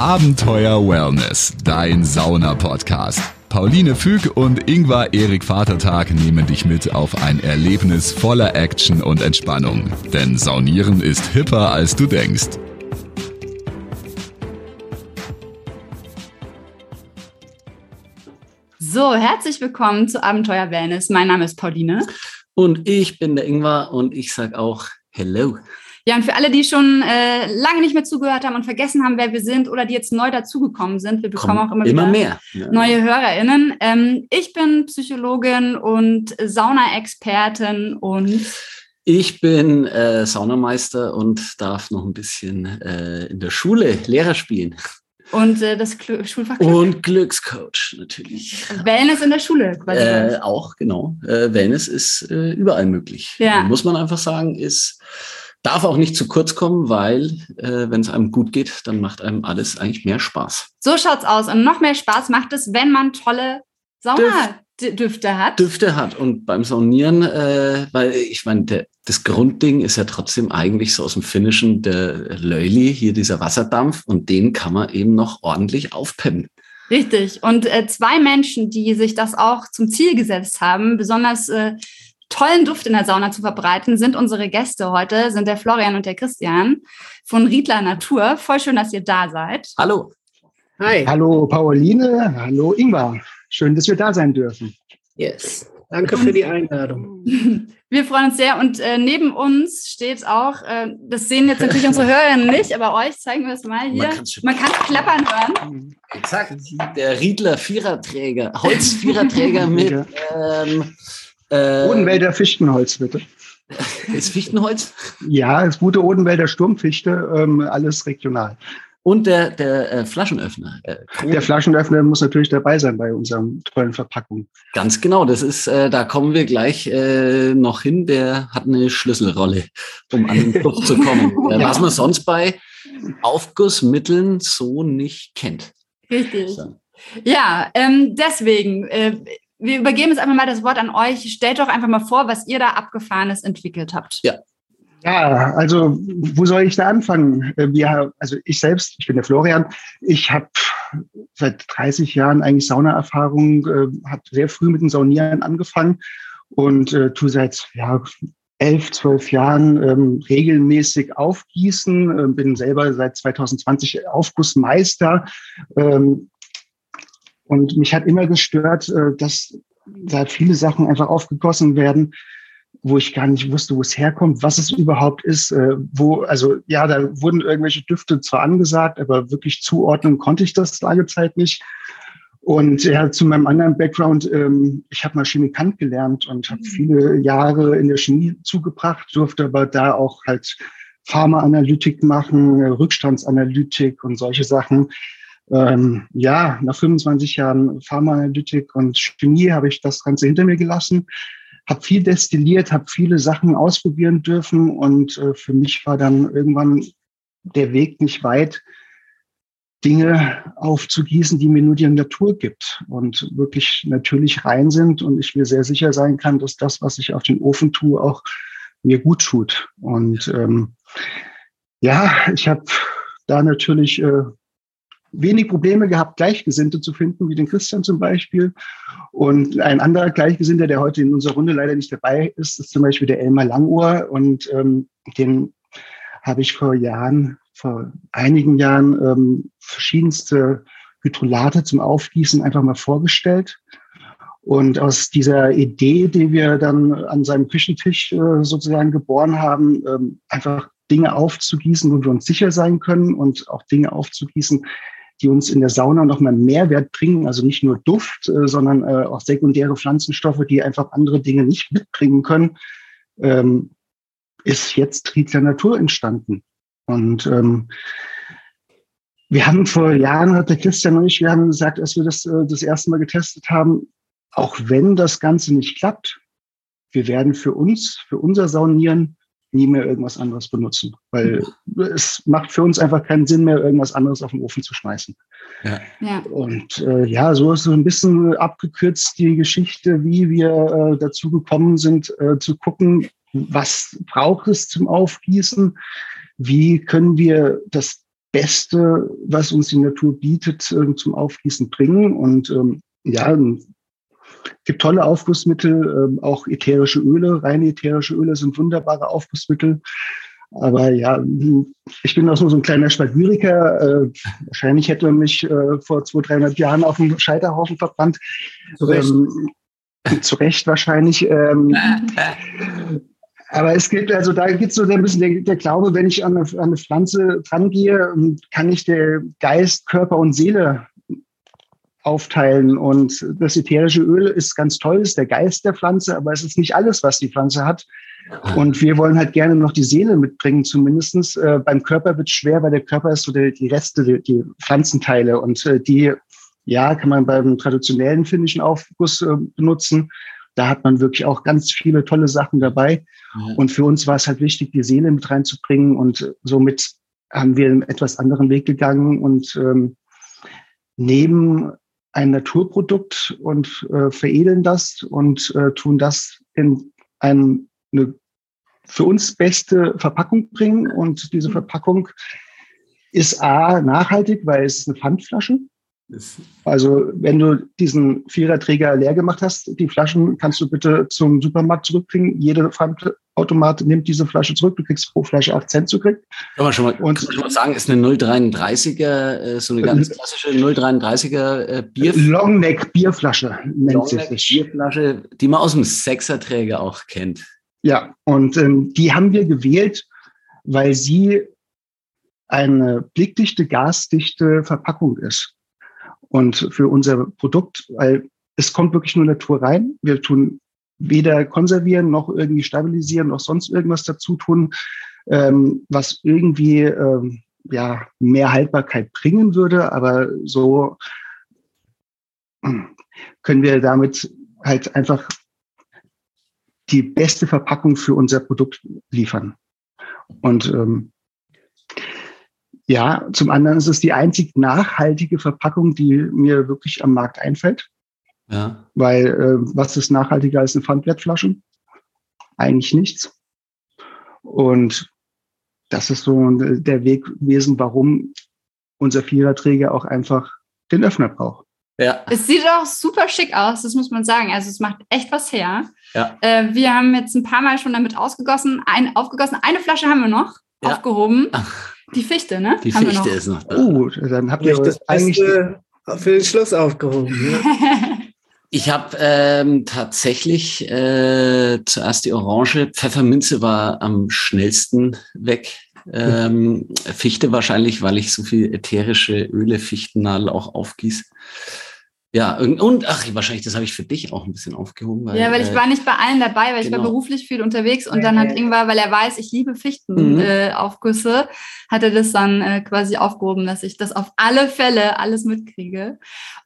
Abenteuer Wellness, dein Sauna-Podcast. Pauline Füg und Ingvar Erik Vatertag nehmen dich mit auf ein Erlebnis voller Action und Entspannung. Denn Saunieren ist hipper, als du denkst. So, herzlich willkommen zu Abenteuer Wellness. Mein Name ist Pauline. Und ich bin der Ingvar und ich sage auch Hello. Ja, und für alle, die schon äh, lange nicht mehr zugehört haben und vergessen haben, wer wir sind oder die jetzt neu dazugekommen sind, wir bekommen Komm, auch immer, immer mehr ja. neue HörerInnen. Ähm, ich bin Psychologin und Sauna-Expertin und ich bin äh, Saunameister und darf noch ein bisschen äh, in der Schule Lehrer spielen. Und äh, das Kl Schulfach Und Glückscoach natürlich. Wellness in der Schule quasi. Äh, auch, genau. Äh, Wellness ist äh, überall möglich. Ja. Muss man einfach sagen, ist Darf auch nicht zu kurz kommen, weil äh, wenn es einem gut geht, dann macht einem alles eigentlich mehr Spaß. So schaut's aus. Und noch mehr Spaß macht es, wenn man tolle Saunadüfte hat. Düfte hat. Und beim Saunieren, äh, weil ich meine, das Grundding ist ja trotzdem eigentlich so aus dem Finnischen der Löli, hier dieser Wasserdampf, und den kann man eben noch ordentlich aufpeppen. Richtig. Und äh, zwei Menschen, die sich das auch zum Ziel gesetzt haben, besonders äh, tollen Duft in der Sauna zu verbreiten, sind unsere Gäste heute, sind der Florian und der Christian von Riedler Natur. Voll schön, dass ihr da seid. Hallo. Hi. Hallo Pauline, hallo Ingvar. Schön, dass wir da sein dürfen. Yes. Danke für die Einladung. Wir freuen uns sehr. Und äh, neben uns steht auch, äh, das sehen jetzt natürlich unsere Hörerinnen nicht, aber euch zeigen wir es mal hier. Man kann es klappern hören. Exakt. Der Riedler Viererträger, Holzviererträger mit ähm, äh, Odenwälder Fichtenholz, bitte. Ist Fichtenholz? Ja, ist gute Odenwälder Sturmfichte, ähm, alles regional. Und der, der äh, Flaschenöffner. Äh, der Flaschenöffner muss natürlich dabei sein bei unserem tollen Verpackung. Ganz genau, das ist, äh, da kommen wir gleich äh, noch hin. Der hat eine Schlüsselrolle, um an den Duft zu kommen. ja. Was man sonst bei Aufgussmitteln so nicht kennt. Richtig. So. Ja, ähm, deswegen, äh, wir übergeben jetzt einfach mal das Wort an euch. Stellt doch einfach mal vor, was ihr da Abgefahrenes entwickelt habt. Ja. Ja, also wo soll ich da anfangen? Äh, wir, also ich selbst, ich bin der Florian, ich habe seit 30 Jahren eigentlich Saunaerfahrung, äh, habe sehr früh mit dem Saunieren angefangen und äh, tue seit ja, elf, zwölf Jahren ähm, regelmäßig aufgießen, äh, bin selber seit 2020 Aufgussmeister, ähm, und mich hat immer gestört, äh, dass da viele Sachen einfach aufgegossen werden, wo ich gar nicht wusste, wo es herkommt, was es überhaupt ist, äh, wo, also ja, da wurden irgendwelche Düfte zwar angesagt, aber wirklich zuordnen konnte ich das lange Zeit nicht. Und ja, zu meinem anderen Background, ähm, ich habe mal Chemikant gelernt und habe mhm. viele Jahre in der Chemie zugebracht, durfte aber da auch halt Pharmaanalytik machen, Rückstandsanalytik und solche Sachen ähm, ja, nach 25 Jahren Pharmaanalytik und Chemie habe ich das Ganze hinter mir gelassen, habe viel destilliert, habe viele Sachen ausprobieren dürfen und äh, für mich war dann irgendwann der Weg nicht weit, Dinge aufzugießen, die mir nur die Natur gibt und wirklich natürlich rein sind und ich mir sehr sicher sein kann, dass das, was ich auf den Ofen tue, auch mir gut tut. Und ähm, ja, ich habe da natürlich äh, wenig Probleme gehabt, Gleichgesinnte zu finden, wie den Christian zum Beispiel. Und ein anderer Gleichgesinnter, der heute in unserer Runde leider nicht dabei ist, ist zum Beispiel der Elmar Langohr. Und ähm, den habe ich vor Jahren, vor einigen Jahren, ähm, verschiedenste Hydrolate zum Aufgießen einfach mal vorgestellt. Und aus dieser Idee, die wir dann an seinem Küchentisch äh, sozusagen geboren haben, ähm, einfach Dinge aufzugießen, wo wir uns sicher sein können und auch Dinge aufzugießen, die uns in der Sauna nochmal Mehrwert bringen, also nicht nur Duft, äh, sondern äh, auch sekundäre Pflanzenstoffe, die einfach andere Dinge nicht mitbringen können, ähm, ist jetzt Triebler Natur entstanden. Und ähm, wir haben vor Jahren, hat der Christian und ich, wir haben gesagt, als wir das äh, das erste Mal getestet haben, auch wenn das Ganze nicht klappt, wir werden für uns, für unser Saunieren nie mehr irgendwas anderes benutzen, weil es macht für uns einfach keinen Sinn mehr, irgendwas anderes auf den Ofen zu schmeißen. Ja. ja. Und äh, ja, so ist so ein bisschen abgekürzt die Geschichte, wie wir äh, dazu gekommen sind, äh, zu gucken, was braucht es zum Aufgießen, wie können wir das Beste, was uns die Natur bietet, äh, zum Aufgießen bringen. Und ähm, ja, gibt tolle Aufgussmittel, äh, auch ätherische Öle, reine ätherische Öle sind wunderbare Aufgussmittel. Aber ja, ich bin auch nur so ein kleiner Spagyriker. Äh, wahrscheinlich hätte er mich äh, vor 200, 300 Jahren auf dem Scheiterhaufen verbrannt. Zu Recht, ähm, zu Recht wahrscheinlich. Ähm, aber es gibt, also da gibt es so ein bisschen der, der, Glaube, wenn ich an eine, an eine Pflanze drangehe, kann ich der Geist, Körper und Seele aufteilen. Und das ätherische Öl ist ganz toll, ist der Geist der Pflanze, aber es ist nicht alles, was die Pflanze hat. Und wir wollen halt gerne noch die Seele mitbringen, zumindestens. Äh, beim Körper wird es schwer, weil der Körper ist so der, die Reste, die, die Pflanzenteile. Und äh, die, ja, kann man beim traditionellen finnischen Aufguss äh, benutzen. Da hat man wirklich auch ganz viele tolle Sachen dabei. Ja. Und für uns war es halt wichtig, die Seele mit reinzubringen. Und somit haben wir einen etwas anderen Weg gegangen und ähm, neben ein Naturprodukt und äh, veredeln das und äh, tun das in ein, eine für uns beste Verpackung bringen. Und diese mhm. Verpackung ist A, nachhaltig, weil es eine Pfandflasche. Also wenn du diesen Viererträger leer gemacht hast, die Flaschen kannst du bitte zum Supermarkt zurückbringen. Jede Pfandautomat nimmt diese Flasche zurück. Du kriegst pro Flasche 8 Cent zurück. Kann man schon mal, Und, kann man sagen, ist eine 0,33er, äh, so eine ganz klassische 0,33er äh, Bier. Longneck Bierflasche nennt Longneck sich. Bierflasche, die man aus dem Sechserträger auch kennt. Ja, und ähm, die haben wir gewählt, weil sie eine blickdichte, gasdichte Verpackung ist. Und für unser Produkt, weil es kommt wirklich nur Natur rein. Wir tun weder konservieren noch irgendwie stabilisieren noch sonst irgendwas dazu tun, ähm, was irgendwie ähm, ja mehr Haltbarkeit bringen würde. Aber so können wir damit halt einfach die beste Verpackung für unser Produkt liefern. Und ähm, ja, zum anderen ist es die einzig nachhaltige Verpackung, die mir wirklich am Markt einfällt. Ja. Weil äh, was ist nachhaltiger als eine Pfandwertflasche? Eigentlich nichts. Und das ist so der Weg gewesen, warum unser Viererträger auch einfach den Öffner braucht. Ja. Es sieht auch super schick aus, das muss man sagen. Also es macht echt was her. Ja. Äh, wir haben jetzt ein paar Mal schon damit ausgegossen, ein, aufgegossen. Eine Flasche haben wir noch ja. aufgehoben. Die Fichte, ne? Die haben Fichte noch. ist noch da. Oh, dann habt ihr das eigentlich für den Schluss aufgehoben. Ne? Ich habe ähm, tatsächlich äh, zuerst die Orange. Pfefferminze war am schnellsten weg. Ähm, Fichte wahrscheinlich, weil ich so viel ätherische Öle, Fichtennadel auch aufgieße. Ja, und ach, wahrscheinlich, das habe ich für dich auch ein bisschen aufgehoben. Weil, ja, weil ich äh, war nicht bei allen dabei, weil genau. ich war genau. beruflich viel unterwegs und dann hat irgendwann, weil er weiß, ich liebe Fichtenaufgüsse, mhm. äh, hat er das dann äh, quasi aufgehoben, dass ich das auf alle Fälle alles mitkriege.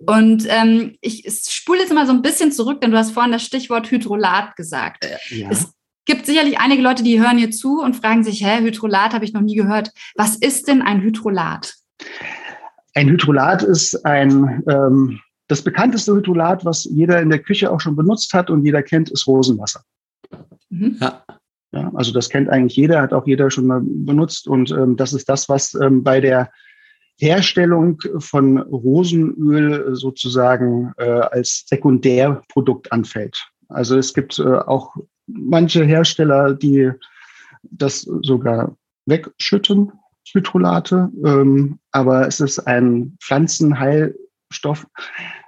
Und ähm, ich spule jetzt mal so ein bisschen zurück, denn du hast vorhin das Stichwort Hydrolat gesagt. Äh, ja. Es gibt sicherlich einige Leute, die hören hier zu und fragen sich, hä, Hydrolat habe ich noch nie gehört. Was ist denn ein Hydrolat? Ein Hydrolat ist ein ähm, das bekannteste Hydrolat, was jeder in der Küche auch schon benutzt hat und jeder kennt, ist Rosenwasser. Mhm. Ja. ja. Also das kennt eigentlich jeder, hat auch jeder schon mal benutzt. Und ähm, das ist das, was ähm, bei der Herstellung von Rosenöl sozusagen äh, als Sekundärprodukt anfällt. Also es gibt äh, auch manche Hersteller, die das sogar wegschütten, Hydrolate. Ähm, aber es ist ein Pflanzenheil Stoff.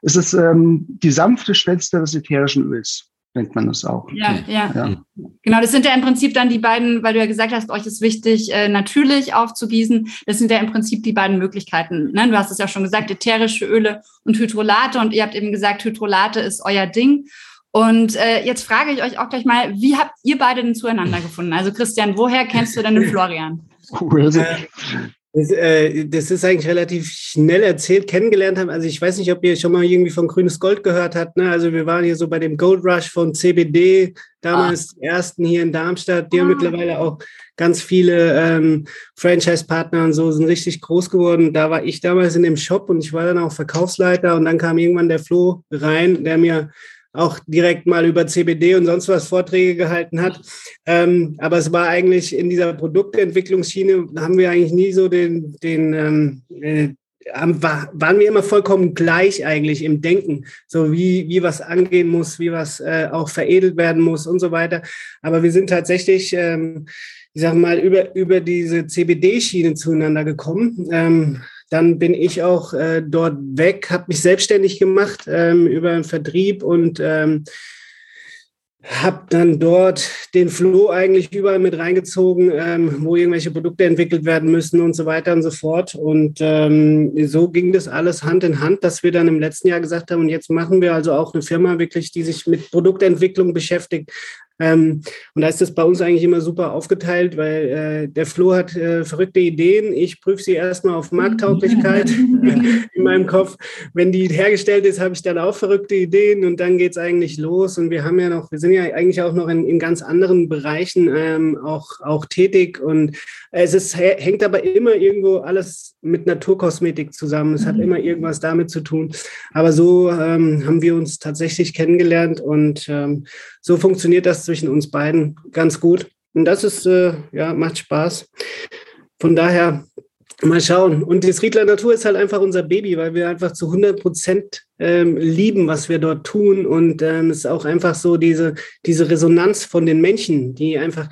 Es ist ähm, die sanfte Schwester des ätherischen Öls, nennt man das auch. Ja, ja, ja. Genau, das sind ja im Prinzip dann die beiden, weil du ja gesagt hast, euch ist wichtig, äh, natürlich aufzugießen. Das sind ja im Prinzip die beiden Möglichkeiten. Ne? Du hast es ja schon gesagt, ätherische Öle und Hydrolate. Und ihr habt eben gesagt, Hydrolate ist euer Ding. Und äh, jetzt frage ich euch auch gleich mal, wie habt ihr beide denn zueinander gefunden? Also Christian, woher kennst du denn den Florian? Cool. Also, das, äh, das, ist eigentlich relativ schnell erzählt, kennengelernt haben. Also ich weiß nicht, ob ihr schon mal irgendwie von Grünes Gold gehört habt. Ne? Also wir waren hier so bei dem Gold Rush von CBD, damals ah. ersten hier in Darmstadt. Die ah. haben mittlerweile auch ganz viele ähm, Franchise-Partner und so, sind richtig groß geworden. Da war ich damals in dem Shop und ich war dann auch Verkaufsleiter und dann kam irgendwann der Flo rein, der mir auch direkt mal über CBD und sonst was Vorträge gehalten hat. Ähm, aber es war eigentlich in dieser Produktentwicklungsschiene, haben wir eigentlich nie so den, den ähm, äh, waren wir immer vollkommen gleich eigentlich im Denken, so wie, wie was angehen muss, wie was äh, auch veredelt werden muss und so weiter. Aber wir sind tatsächlich, ähm, ich sag mal, über, über diese CBD-Schiene zueinander gekommen. Ähm, dann bin ich auch äh, dort weg, habe mich selbstständig gemacht ähm, über den Vertrieb und ähm, habe dann dort den Flow eigentlich überall mit reingezogen, ähm, wo irgendwelche Produkte entwickelt werden müssen und so weiter und so fort. Und ähm, so ging das alles Hand in Hand, dass wir dann im letzten Jahr gesagt haben, und jetzt machen wir also auch eine Firma wirklich, die sich mit Produktentwicklung beschäftigt, ähm, und da ist das bei uns eigentlich immer super aufgeteilt, weil äh, der Flo hat äh, verrückte Ideen. Ich prüfe sie erstmal auf Markttauglichkeit in meinem Kopf. Wenn die hergestellt ist, habe ich dann auch verrückte Ideen und dann geht es eigentlich los. Und wir haben ja noch, wir sind ja eigentlich auch noch in, in ganz anderen Bereichen ähm, auch, auch tätig. Und es ist, hängt aber immer irgendwo alles mit Naturkosmetik zusammen. Es hat immer irgendwas damit zu tun. Aber so ähm, haben wir uns tatsächlich kennengelernt und ähm, so funktioniert das zwischen uns beiden ganz gut. Und das ist, äh, ja, macht Spaß. Von daher mal schauen. Und das Riedler Natur ist halt einfach unser Baby, weil wir einfach zu 100 Prozent ähm, lieben, was wir dort tun. Und ähm, es ist auch einfach so diese, diese Resonanz von den Menschen, die einfach,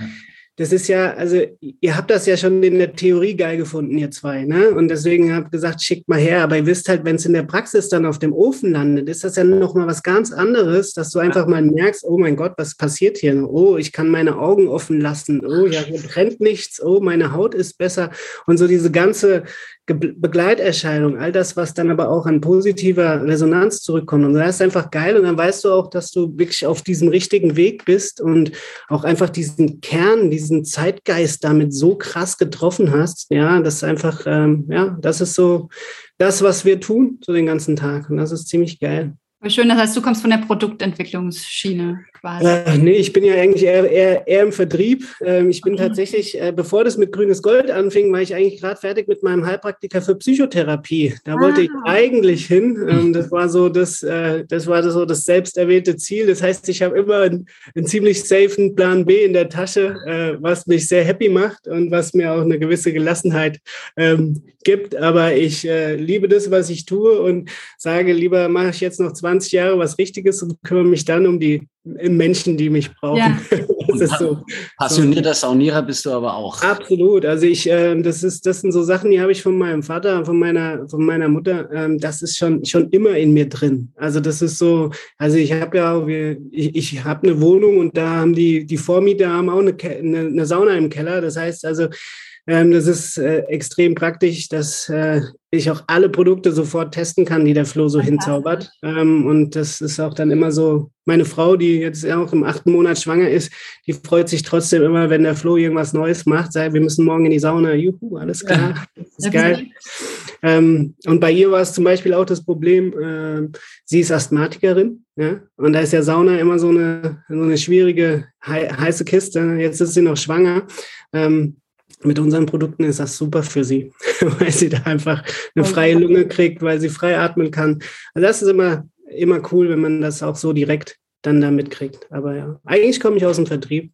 das ist ja, also ihr habt das ja schon in der Theorie geil gefunden, ihr zwei, ne? Und deswegen habt gesagt, schickt mal her. Aber ihr wisst halt, wenn es in der Praxis dann auf dem Ofen landet, ist das ja nochmal was ganz anderes, dass du einfach mal merkst, oh mein Gott, was passiert hier? Oh, ich kann meine Augen offen lassen. Oh, ja, hier brennt nichts. Oh, meine Haut ist besser. Und so diese ganze, Begleiterscheinung, all das, was dann aber auch an positiver Resonanz zurückkommt. Und das ist einfach geil. Und dann weißt du auch, dass du wirklich auf diesem richtigen Weg bist und auch einfach diesen Kern, diesen Zeitgeist damit so krass getroffen hast. Ja, das ist einfach, ähm, ja, das ist so das, was wir tun, so den ganzen Tag. Und das ist ziemlich geil. Schön, das heißt, du kommst von der Produktentwicklungsschiene quasi. Äh, nee, ich bin ja eigentlich eher, eher, eher im Vertrieb. Ähm, ich bin okay. tatsächlich, äh, bevor das mit grünes Gold anfing, war ich eigentlich gerade fertig mit meinem Heilpraktiker für Psychotherapie. Da ah. wollte ich eigentlich hin. Ähm, das war so das, äh, das war so das selbst erwählte Ziel. Das heißt, ich habe immer einen, einen, ziemlich safen Plan B in der Tasche, äh, was mich sehr happy macht und was mir auch eine gewisse Gelassenheit ähm, gibt. Aber ich äh, liebe das, was ich tue und sage, lieber mache ich jetzt noch 20 20 Jahre was Richtiges und kümmere mich dann um die Menschen, die mich brauchen. Ja. das ist so, Passionierter Saunierer bist du aber auch. Absolut. Also ich, äh, das ist, das sind so Sachen, die habe ich von meinem Vater, von meiner, von meiner Mutter. Ähm, das ist schon, schon immer in mir drin. Also das ist so, also ich habe ja, wir, ich, ich habe eine Wohnung und da haben die, die Vormieter haben auch eine, eine, eine Sauna im Keller. Das heißt also, ähm, das ist äh, extrem praktisch, dass äh, ich auch alle Produkte sofort testen kann, die der Flo so hinzaubert. Ähm, und das ist auch dann immer so, meine Frau, die jetzt auch im achten Monat schwanger ist, die freut sich trotzdem immer, wenn der Flo irgendwas Neues macht, sagt, wir müssen morgen in die Sauna. Juhu, alles klar, das ist geil. Ähm, und bei ihr war es zum Beispiel auch das Problem, äh, sie ist Asthmatikerin, ja, und da ist ja Sauna immer so eine, so eine schwierige, hei heiße Kiste. Jetzt ist sie noch schwanger. Ähm, mit unseren Produkten ist das super für sie, weil sie da einfach eine freie Lunge kriegt, weil sie frei atmen kann. Also das ist immer, immer cool, wenn man das auch so direkt dann da mitkriegt. Aber ja, eigentlich komme ich aus dem Vertrieb.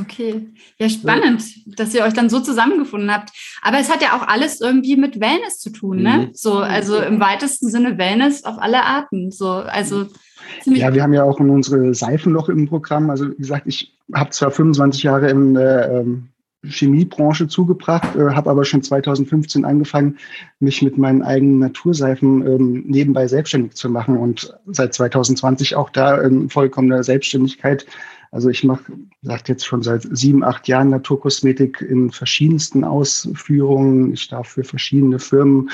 Okay, ja, spannend, ja. dass ihr euch dann so zusammengefunden habt. Aber es hat ja auch alles irgendwie mit Wellness zu tun, ne? Mhm. So, also im weitesten Sinne Wellness auf alle Arten. So, also ja, wir haben ja auch unsere Seifen noch im Programm. Also wie gesagt, ich habe zwar 25 Jahre in äh, Chemiebranche zugebracht, äh, habe aber schon 2015 angefangen, mich mit meinen eigenen Naturseifen ähm, nebenbei selbstständig zu machen und seit 2020 auch da in vollkommener Selbstständigkeit. Also ich mache, sagt jetzt schon seit sieben, acht Jahren Naturkosmetik in verschiedensten Ausführungen. Ich darf für verschiedene Firmen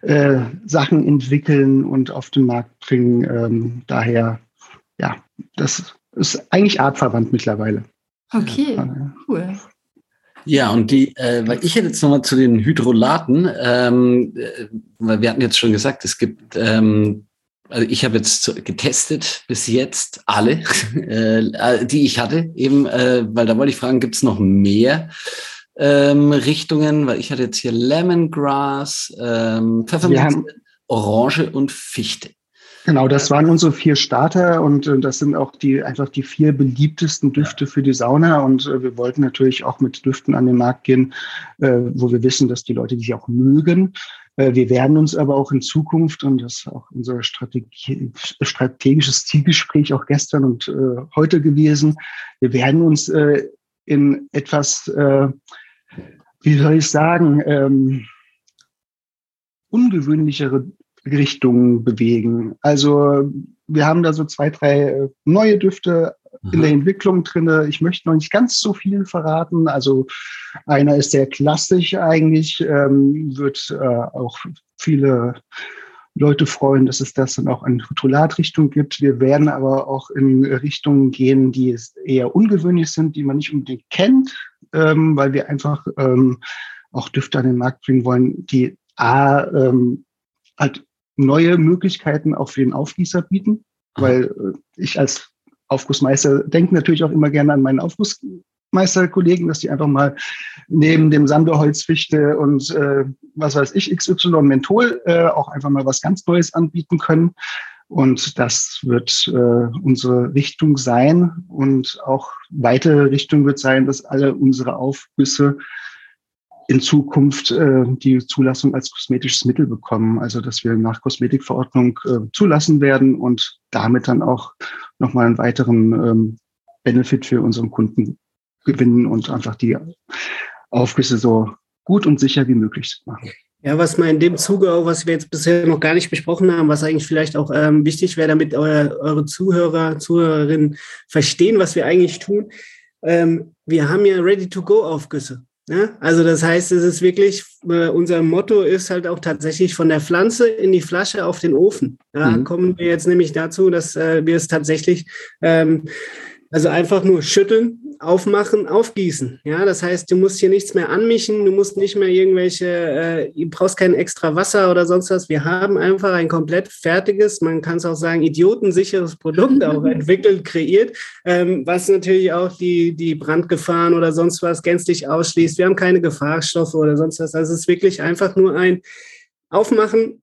äh, Sachen entwickeln und auf den Markt bringen. Ähm, daher, ja, das ist eigentlich artverwandt mittlerweile. Okay, cool. Ja, und die, äh, weil ich hätte jetzt nochmal zu den Hydrolaten, ähm, äh, weil wir hatten jetzt schon gesagt, es gibt, ähm, also ich habe jetzt getestet bis jetzt alle, äh, die ich hatte, eben, äh, weil da wollte ich fragen, gibt es noch mehr ähm, Richtungen? Weil ich hatte jetzt hier Lemongrass, ähm, Pfefferminze, Orange und Fichte. Genau, das waren unsere vier Starter und äh, das sind auch die einfach die vier beliebtesten Düfte für die Sauna. Und äh, wir wollten natürlich auch mit Düften an den Markt gehen, äh, wo wir wissen, dass die Leute die auch mögen. Wir werden uns aber auch in Zukunft, und das ist auch unser Strategie, strategisches Zielgespräch auch gestern und äh, heute gewesen, wir werden uns äh, in etwas, äh, wie soll ich sagen, ähm, ungewöhnlichere Richtungen bewegen. Also wir haben da so zwei, drei äh, neue Düfte in der Entwicklung drinne. Ich möchte noch nicht ganz so viel verraten. Also einer ist sehr klassisch eigentlich, ähm, wird äh, auch viele Leute freuen, dass es das dann auch in Hydrolat-Richtung gibt. Wir werden aber auch in Richtungen gehen, die eher ungewöhnlich sind, die man nicht unbedingt kennt, ähm, weil wir einfach ähm, auch Düfte an den Markt bringen wollen, die A, ähm, halt neue Möglichkeiten auch für den Aufgießer bieten, weil äh, ich als Aufgussmeister denke natürlich auch immer gerne an meinen Aufgussmeisterkollegen, dass die einfach mal neben dem Sanderholzfichte und äh, was weiß ich, XY Menthol äh, auch einfach mal was ganz Neues anbieten können. Und das wird äh, unsere Richtung sein. Und auch weitere Richtung wird sein, dass alle unsere Aufgüsse in Zukunft äh, die Zulassung als kosmetisches Mittel bekommen. Also dass wir nach Kosmetikverordnung äh, zulassen werden und damit dann auch nochmal einen weiteren ähm, Benefit für unseren Kunden gewinnen und einfach die Aufgüsse so gut und sicher wie möglich machen. Ja, was mal in dem Zuge was wir jetzt bisher noch gar nicht besprochen haben, was eigentlich vielleicht auch ähm, wichtig wäre, damit euer, eure Zuhörer, Zuhörerinnen verstehen, was wir eigentlich tun. Ähm, wir haben ja Ready-to-Go-Aufgüsse. Ja, also das heißt, es ist wirklich, äh, unser Motto ist halt auch tatsächlich von der Pflanze in die Flasche auf den Ofen. Da mhm. kommen wir jetzt nämlich dazu, dass äh, wir es tatsächlich ähm, also einfach nur schütteln, aufmachen, aufgießen. Ja, das heißt, du musst hier nichts mehr anmischen, du musst nicht mehr irgendwelche, äh, du brauchst kein extra Wasser oder sonst was. Wir haben einfach ein komplett fertiges, man kann es auch sagen, idiotensicheres Produkt auch entwickelt, kreiert, ähm, was natürlich auch die, die Brandgefahren oder sonst was gänzlich ausschließt. Wir haben keine Gefahrstoffe oder sonst was. Also es ist wirklich einfach nur ein Aufmachen,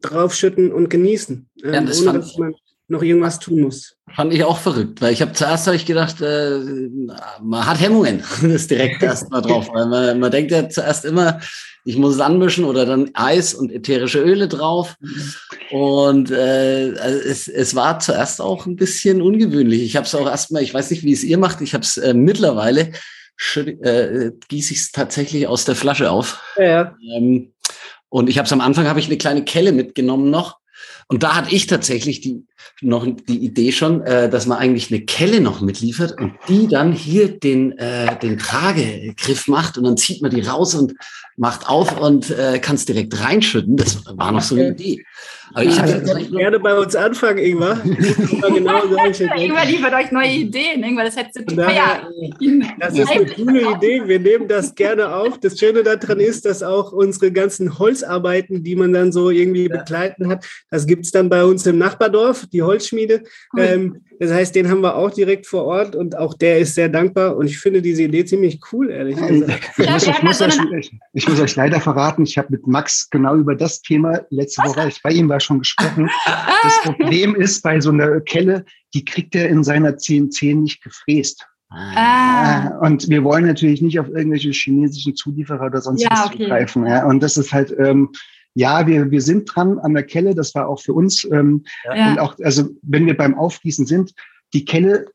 draufschütten und genießen. Ähm, ja, das ohne, dass man noch irgendwas tun muss. Fand ich auch verrückt, weil ich habe zuerst hab ich gedacht, äh, man hat Hemmungen, das direkt erstmal drauf, weil man, man denkt ja zuerst immer, ich muss es anmischen oder dann Eis und ätherische Öle drauf. Und äh, also es, es war zuerst auch ein bisschen ungewöhnlich. Ich habe es auch erstmal, ich weiß nicht, wie es ihr macht, ich habe es äh, mittlerweile äh, gieße ich es tatsächlich aus der Flasche auf. Ja. Ähm, und ich habe es am Anfang habe ich eine kleine Kelle mitgenommen noch und da hatte ich tatsächlich die, noch die Idee schon, äh, dass man eigentlich eine Kelle noch mitliefert und die dann hier den, äh, den Tragegriff macht und dann zieht man die raus und macht auf und äh, kann es direkt reinschütten. Das war noch so eine Idee. Aber ich habe gerne bei uns anfangen, Ingmar. genau Ingmar liefert euch neue Ideen. Ingmar, das hättest du teuer. Das ist eine coole Idee. Wir nehmen das gerne auf. Das Schöne daran ist, dass auch unsere ganzen Holzarbeiten, die man dann so irgendwie begleiten hat, das gibt es dann bei uns im Nachbardorf, die Holzschmiede. Cool. Ähm, das heißt, den haben wir auch direkt vor Ort und auch der ist sehr dankbar und ich finde diese Idee ziemlich cool, ehrlich gesagt. Ich muss, ich muss, euch, ich muss euch leider verraten, ich habe mit Max genau über das Thema letzte Woche, bei ihm war schon gesprochen. Das Problem ist bei so einer Kelle, die kriegt er in seiner CNC nicht gefräst. Ah. Und wir wollen natürlich nicht auf irgendwelche chinesischen Zulieferer oder sonst ja, was okay. zugreifen. Ja. Und das ist halt, ähm, ja, wir, wir sind dran an der Kelle, das war auch für uns. Ähm, ja. Und auch, also wenn wir beim Aufgießen sind, die Kelle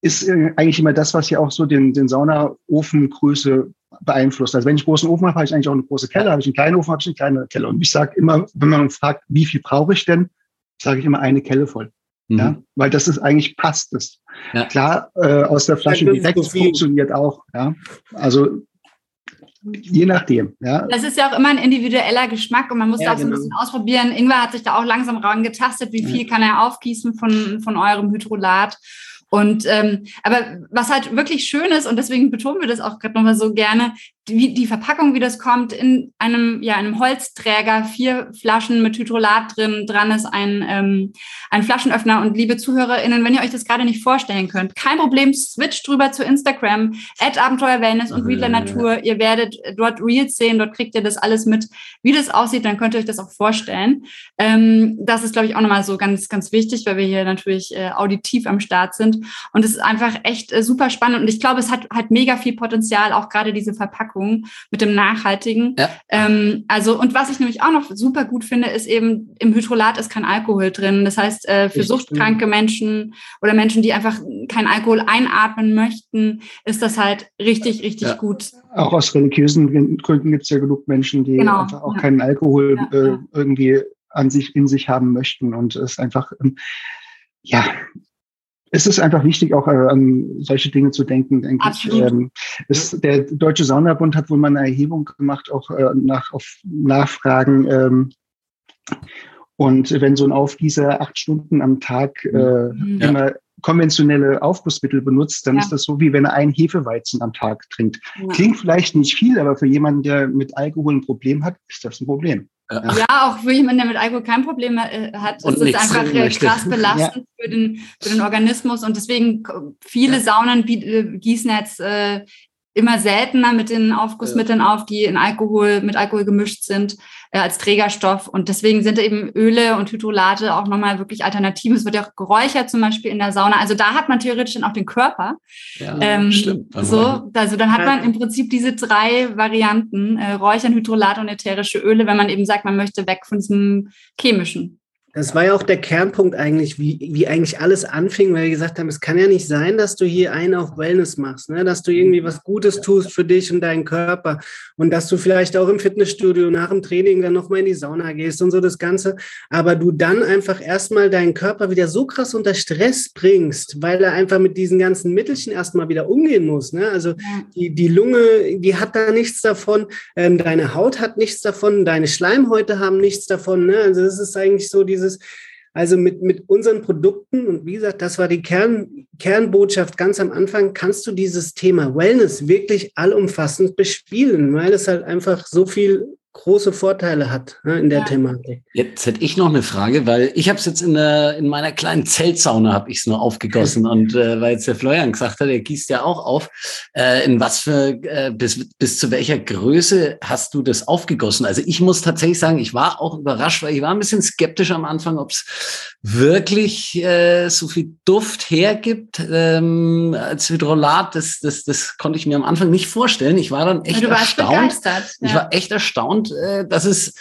ist äh, eigentlich immer das, was ja auch so den, den Saunaofengröße beeinflusst. Also wenn ich einen großen Ofen habe, habe ich eigentlich auch eine große Kelle. Habe ich einen kleinen Ofen, habe ich eine kleine Kelle. Und ich sage immer, wenn man fragt, wie viel brauche ich denn, sage ich immer eine Kelle voll. Mhm. Ja, weil das ist eigentlich passt es. Ja. Klar, äh, aus der Flasche direkt so funktioniert auch. Ja, also je nachdem. Ja. Das ist ja auch immer ein individueller Geschmack und man muss ja, da auch so ein genau. bisschen ausprobieren. Ingwer hat sich da auch langsam rangetastet, wie viel kann er aufgießen von, von eurem Hydrolat. Und ähm, aber was halt wirklich schön ist, und deswegen betonen wir das auch gerade nochmal so gerne, die, die Verpackung, wie das kommt, in einem, ja, einem Holzträger, vier Flaschen mit Hydrolat drin, dran ist ein, ähm, ein Flaschenöffner. Und liebe ZuhörerInnen, wenn ihr euch das gerade nicht vorstellen könnt, kein Problem, switcht drüber zu Instagram, at Abenteuer Wellness und Readler Natur. Ihr werdet dort Reels sehen, dort kriegt ihr das alles mit, wie das aussieht, dann könnt ihr euch das auch vorstellen. Ähm, das ist, glaube ich, auch nochmal so ganz, ganz wichtig, weil wir hier natürlich äh, auditiv am Start sind. Und es ist einfach echt äh, super spannend. Und ich glaube, es hat halt mega viel Potenzial, auch gerade diese Verpackung mit dem Nachhaltigen. Ja. Ähm, also, und was ich nämlich auch noch super gut finde, ist eben, im Hydrolat ist kein Alkohol drin. Das heißt, äh, für suchtkranke Menschen oder Menschen, die einfach kein Alkohol einatmen möchten, ist das halt richtig, richtig ja. gut. Auch aus religiösen Gründen gibt es ja genug Menschen, die genau. einfach auch ja. keinen Alkohol äh, irgendwie an sich in sich haben möchten und es einfach ähm, ja es ist einfach wichtig, auch äh, an solche Dinge zu denken, denke Absolut. ich. Ähm, es, der Deutsche Saunabund hat wohl mal eine Erhebung gemacht, auch äh, nach auf Nachfragen. Ähm, und wenn so ein Aufgießer acht Stunden am Tag äh, ja. immer konventionelle Aufgussmittel benutzt, dann ja. ist das so, wie wenn er einen Hefeweizen am Tag trinkt. Ja. Klingt vielleicht nicht viel, aber für jemanden, der mit Alkohol ein Problem hat, ist das ein Problem. Ja, auch für jemanden, der mit Alkohol kein Problem äh, hat, und ist es einfach äh, krass belastend ja. für, den, für den Organismus. Und deswegen viele ja. Saunen äh, gießen jetzt äh, immer seltener mit den Aufgussmitteln ja. auf, die in Alkohol, mit Alkohol gemischt sind äh, als Trägerstoff. Und deswegen sind eben Öle und Hydrolate auch nochmal wirklich Alternativen. Es wird ja auch geräuchert zum Beispiel in der Sauna. Also da hat man theoretisch dann auch den Körper. Ja, ähm, stimmt. So, also dann hat man im Prinzip diese drei Varianten, äh, Räuchern, Hydrolate und ätherische Öle, wenn man eben sagt, man möchte weg von diesem chemischen. Das war ja auch der Kernpunkt eigentlich, wie, wie eigentlich alles anfing, weil wir gesagt haben, es kann ja nicht sein, dass du hier einen auf Wellness machst, ne? dass du irgendwie was Gutes tust für dich und deinen Körper und dass du vielleicht auch im Fitnessstudio nach dem Training dann nochmal in die Sauna gehst und so das Ganze, aber du dann einfach erstmal deinen Körper wieder so krass unter Stress bringst, weil er einfach mit diesen ganzen Mittelchen erstmal wieder umgehen muss. Ne? Also die, die Lunge, die hat da nichts davon, ähm, deine Haut hat nichts davon, deine Schleimhäute haben nichts davon. Ne? Also das ist eigentlich so diese dieses, also mit, mit unseren Produkten, und wie gesagt, das war die Kern, Kernbotschaft ganz am Anfang, kannst du dieses Thema Wellness wirklich allumfassend bespielen, weil es halt einfach so viel große Vorteile hat ne, in der ja. Thematik. Jetzt hätte ich noch eine Frage, weil ich habe es jetzt in, der, in meiner kleinen Zeltsauna habe ich es nur aufgegossen und äh, weil jetzt der Florian gesagt hat, er gießt ja auch auf. Äh, in was für äh, bis bis zu welcher Größe hast du das aufgegossen? Also ich muss tatsächlich sagen, ich war auch überrascht, weil ich war ein bisschen skeptisch am Anfang, ob es wirklich äh, so viel Duft hergibt ähm, als Hydrolat. Das, das das konnte ich mir am Anfang nicht vorstellen. Ich war dann echt erstaunt. Ja. Ich war echt erstaunt äh, dass es